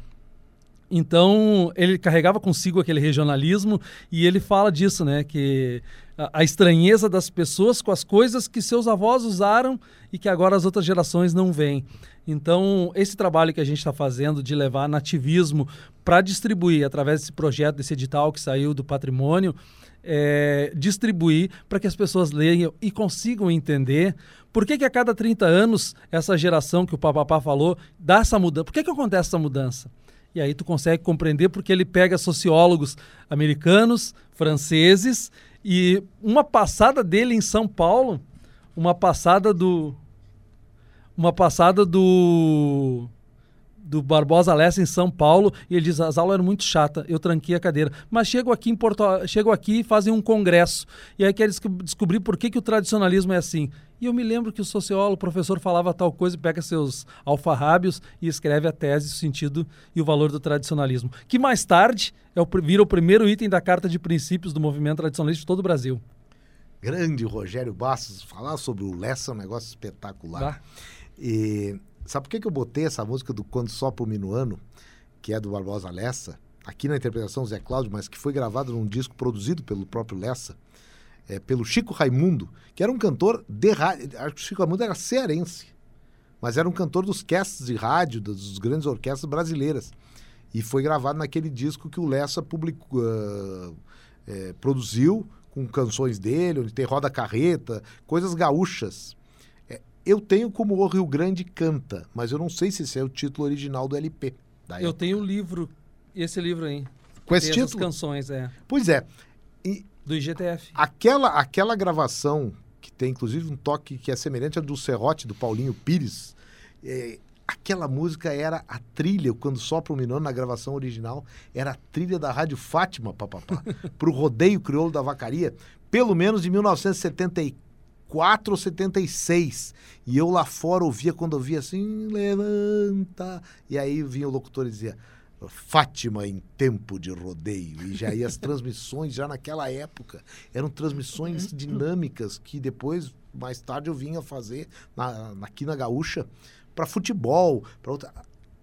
então, ele carregava consigo aquele regionalismo e ele fala disso, né? Que a, a, estranheza das pessoas com as coisas que seus avós usaram e que agora as outras gerações não veem. Então, esse trabalho que a gente está fazendo de levar nativismo para distribuir através desse projeto, desse edital que saiu do patrimônio, é, distribuir para que as pessoas leiam e consigam entender por que, que a cada 30 anos essa geração que o Papapá falou dá essa mudança. Por que, que acontece essa mudança? E aí tu consegue compreender porque ele pega sociólogos americanos, franceses e uma passada dele em São Paulo, uma passada do uma passada do do Barbosa Lessa em São Paulo e ele diz as aulas eram muito chatas, eu tranquei a cadeira. Mas chego aqui em Porto, chego aqui e fazem um congresso e aí quer descobrir por que, que o tradicionalismo é assim. E eu me lembro que o sociólogo, o professor falava tal coisa, pega seus alfarrábios e escreve a tese, o sentido e o valor do tradicionalismo. Que mais tarde é o, vira o primeiro item da carta de princípios do movimento tradicionalista de todo o Brasil. Grande Rogério Bastos, falar sobre o Lessa é um negócio espetacular. E sabe por que, que eu botei essa música do Quando Sopra o Minuano, que é do Barbosa Lessa, aqui na interpretação Zé Cláudio, mas que foi gravado num disco produzido pelo próprio Lessa, é, pelo Chico Raimundo, que era um cantor de rádio. Acho que o Chico Raimundo era cearense, mas era um cantor dos casts de rádio, das grandes orquestras brasileiras. E foi gravado naquele disco que o Lessa publicou, uh, é, produziu, com canções dele, onde tem Roda Carreta, coisas gaúchas. Eu tenho como O Rio Grande Canta, mas eu não sei se esse é o título original do LP. eu tenho o um livro, esse livro aí. Com esse título? canções, é. Pois é. E do IGTF. Aquela, aquela gravação, que tem inclusive um toque que é semelhante ao do Serrote, do Paulinho Pires, é, aquela música era a trilha, quando sopra o Minuano na gravação original, era a trilha da Rádio Fátima, papapá, para o rodeio crioulo da vacaria, pelo menos de 1974 ou 76. E eu lá fora ouvia, quando ouvia assim, levanta. E aí vinha o locutor e dizia, Fátima em tempo de rodeio. E já ia as transmissões, já naquela época, eram transmissões uhum. dinâmicas que depois, mais tarde, eu vinha fazer na, aqui na Gaúcha para futebol, para outra.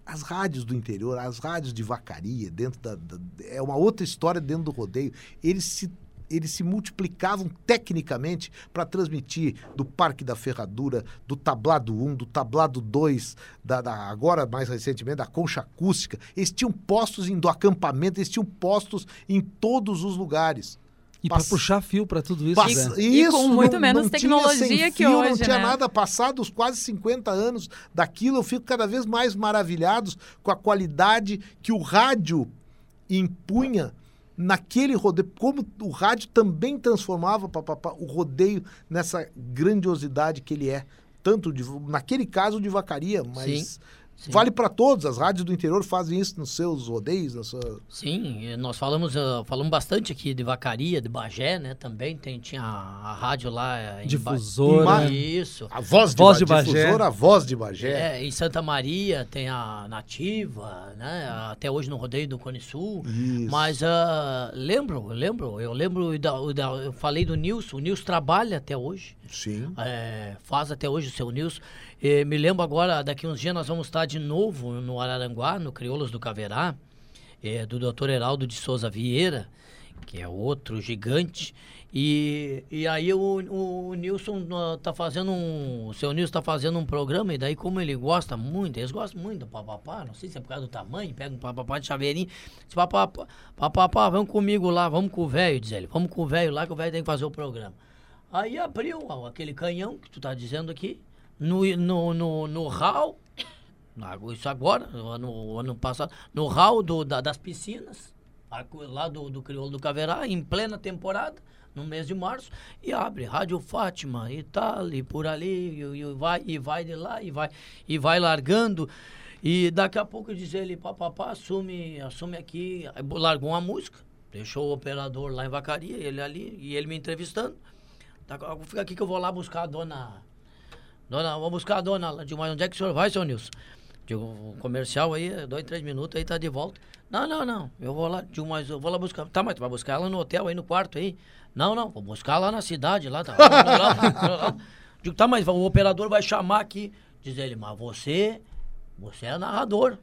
As rádios do interior, as rádios de vacaria, dentro da, da, É uma outra história dentro do rodeio. Eles se eles se multiplicavam tecnicamente para transmitir do Parque da Ferradura, do Tablado 1, do Tablado 2, da, da, agora mais recentemente da Concha Acústica. Eles tinham postos em, do acampamento, eles tinham postos em todos os lugares. E para puxar fio para tudo isso, Pass... né? Isso, e com muito não, menos não tecnologia que fio, hoje, Não tinha né? nada passado, os quase 50 anos daquilo, eu fico cada vez mais maravilhados com a qualidade que o rádio impunha naquele rodeio, como o rádio também transformava o rodeio nessa grandiosidade que ele é, tanto de, naquele caso de vacaria, mas Sim. Sim. Vale para todos, as rádios do interior fazem isso nos seus rodeios, na sua... Sim, nós falamos, uh, falamos bastante aqui de Vacaria, de Bagé, né? Também tem, tinha a, a rádio lá em Difusora. Ba... Isso. A voz de, voz de Bagé. Difusora, a voz de Bagé. É, em Santa Maria tem a Nativa, né? Até hoje no rodeio do Cone Sul. Isso. Mas uh, lembro, lembro, eu lembro, da, da, eu falei do Nilson, o Nilson trabalha até hoje. Sim. É, faz até hoje o seu Nilson. E me lembro agora, daqui uns dias nós vamos estar de novo no Araranguá, no Crioulos do Caverá, é, do Dr. Heraldo de Souza Vieira, que é outro gigante. E, e aí o, o Nilson tá fazendo um. O seu Nilson tá fazendo um programa, e daí, como ele gosta muito, eles gostam muito do papapá, não sei se é por causa do tamanho, pega um papapá de chaveirinho. Papapá, papapá, vamos comigo lá, vamos com o velho, diz ele. Vamos com o velho lá que o velho tem que fazer o programa. Aí abriu aquele canhão que tu tá dizendo aqui no, no, no, no hall, isso agora, no ano passado, no hall do, da, das piscinas, lá do, do Crioulo do Caverá, em plena temporada, no mês de março, e abre Rádio Fátima e tal, e por ali, e, e, vai, e vai de lá, e vai, e vai largando. E daqui a pouco diz ele, papapá, assume, assume aqui, largou uma música, deixou o operador lá em Vacaria, ele ali, e ele me entrevistando. Fica aqui que eu vou lá buscar a dona Dona, vou buscar a dona de onde é que o senhor vai, seu Nilson? Digo, o comercial aí, dois, três minutos aí tá de volta. Não, não, não. Eu vou lá, digo, mas eu vou lá buscar. Tá, mas tu vai buscar ela no hotel aí, no quarto aí? Não, não, vou buscar lá na cidade, lá, tá. lá, lá, lá. Digo, tá, mas o operador vai chamar aqui. Diz ele, mas você, você é narrador.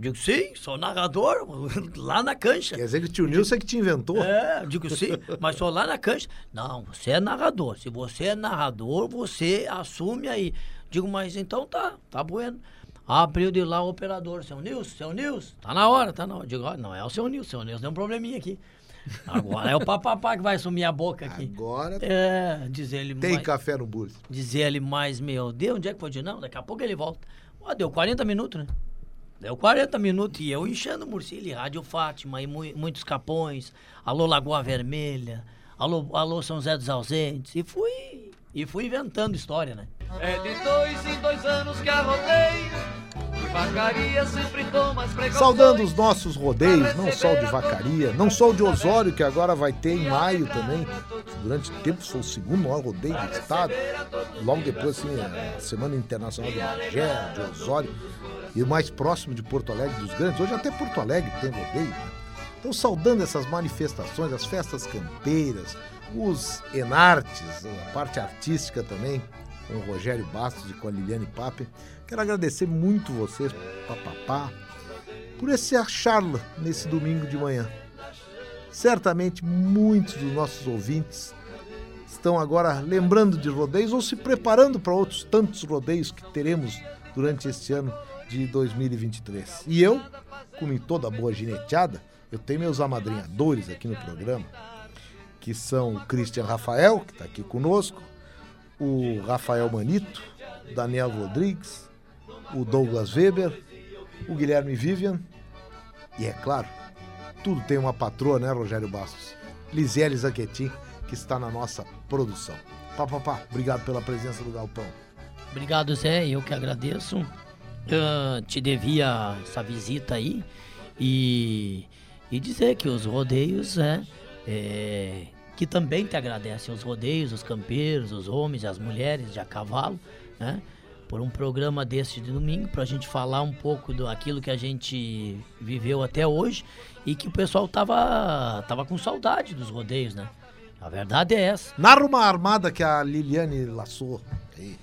Digo, sim, sou narrador lá na cancha. Quer dizer que o tio Nilson é que te inventou? É, digo sim, mas sou lá na cancha. Não, você é narrador. Se você é narrador, você assume aí. Digo, mas então tá, tá bueno. Abriu de lá o operador, seu Nilson, seu Nilson, tá na hora, tá na hora. Digo, não é o seu Nilson, seu Nilson tem um probleminha aqui. Agora é o papapá que vai sumir a boca aqui. Agora. É, diz ele. Tem café no bolso. Diz ele, mas meu Deus, onde é que foi de não? Daqui a pouco ele volta. Ó, deu 40 minutos, né? Deu 40 minutos e eu enchendo o Murcilha, Rádio Fátima e mu muitos capões, alô Lagoa Vermelha, alô, alô São José dos Ausentes, e fui, e fui inventando história, né? É de dois em dois anos que a rodeio Vacaria sempre toma as. Saudando os nossos rodeios, não só o de Vacaria, não só o de Osório, que agora vai ter em maio também. Durante tempo foi o segundo maior rodeio do estado. Logo depois, assim, a Semana Internacional de Magé, de Osório. E o mais próximo de Porto Alegre dos Grandes. Hoje até Porto Alegre tem rodeio. Então, saudando essas manifestações, as festas campeiras, os enartes, a parte artística também, com o Rogério Bastos e com a Liliane Pape. Quero agradecer muito vocês, papapá, por esse acharla nesse domingo de manhã. Certamente muitos dos nossos ouvintes estão agora lembrando de rodeios ou se preparando para outros tantos rodeios que teremos durante este ano de 2023. E eu, como em toda boa gineteada, eu tenho meus amadrinhadores aqui no programa, que são o Christian Rafael, que está aqui conosco, o Rafael Manito, Daniel Rodrigues, o Douglas Weber, o Guilherme Vivian e, é claro, tudo tem uma patroa, né, Rogério Bastos? Lisiele Zaquetin, que está na nossa produção. Pá, pá, pá, obrigado pela presença do Galpão. Obrigado, Zé, eu que agradeço. Uh, te devia essa visita aí e, e dizer que os rodeios, é, é, que também te agradecem, os rodeios, os campeiros, os homens, as mulheres de a cavalo, né? por um programa desse de domingo para a gente falar um pouco do aquilo que a gente viveu até hoje e que o pessoal tava tava com saudade dos rodeios, né? A verdade é essa. Narra uma armada que a Liliane laçou. Aí.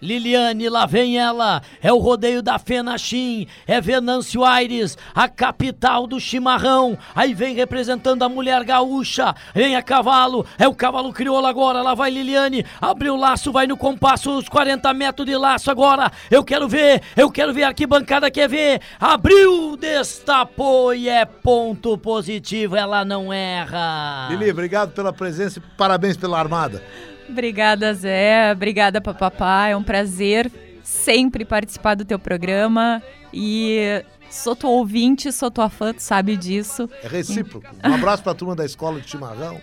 Liliane, lá vem ela, é o rodeio da Fenachim, é Venâncio Aires, a capital do chimarrão. Aí vem representando a mulher gaúcha, vem a cavalo, é o cavalo crioulo agora, lá vai Liliane, abriu o laço, vai no compasso, os 40 metros de laço agora. Eu quero ver, eu quero ver, arquibancada quer ver. Abriu, destapou e é ponto positivo, ela não erra. Lili, obrigado pela presença e parabéns pela armada. Obrigada, Zé. Obrigada, papapá. É um prazer sempre participar do teu programa. E sou tua ouvinte, sou tua fã, tu sabe disso. É recíproco. Um abraço pra turma da escola de chimarrão.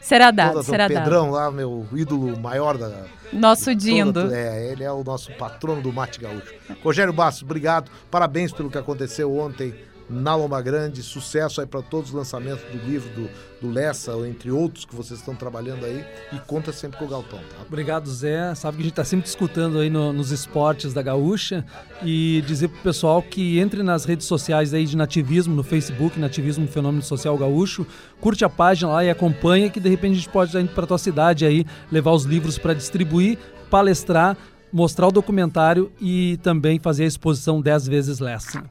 Será dado, será dado. Pedrão lá, meu ídolo maior da... Nosso Dindo. é, ele é o nosso patrono do mate gaúcho. Rogério Bastos, obrigado. Parabéns pelo que aconteceu ontem na Loma Grande. Sucesso aí para todos os lançamentos do livro do, do Lessa, entre outros que vocês estão trabalhando aí. E conta sempre com o Galpão, tá? Obrigado, Zé. Sabe que a gente está sempre discutindo aí no, nos esportes da Gaúcha e dizer pro pessoal que entre nas redes sociais aí de nativismo, no Facebook, Nativismo Fenômeno Social Gaúcho, curte a página lá e acompanha que de repente a gente pode ir para tua cidade aí, levar os livros para distribuir, palestrar, mostrar o documentário e também fazer a exposição 10 vezes Lessa.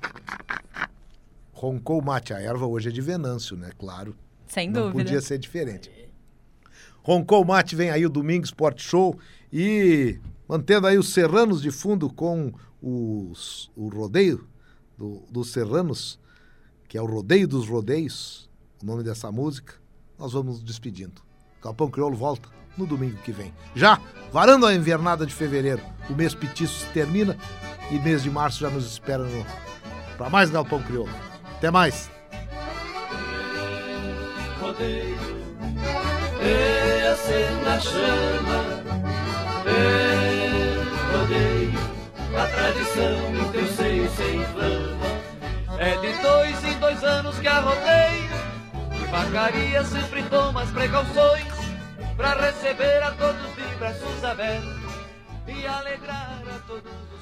Roncou o mate. A erva hoje é de Venâncio, né? Claro. Sem Não dúvida. podia ser diferente. Roncou o mate, vem aí o Domingo Sport Show e mantendo aí os Serranos de fundo com os, o rodeio do, dos Serranos, que é o Rodeio dos Rodeios, o nome dessa música, nós vamos nos despedindo. Capão Crioulo volta no domingo que vem. Já varando a invernada de fevereiro, o mês petiço se termina e mês de março já nos espera para mais Galpão Crioulo. Até mais. rodeio É a cena chama É rodeio A tradição no teu seio se inflama É de dois em dois anos que a rodeio E vacaria sempre toma as precauções Pra receber a todos de braços abertos E alegrar a todos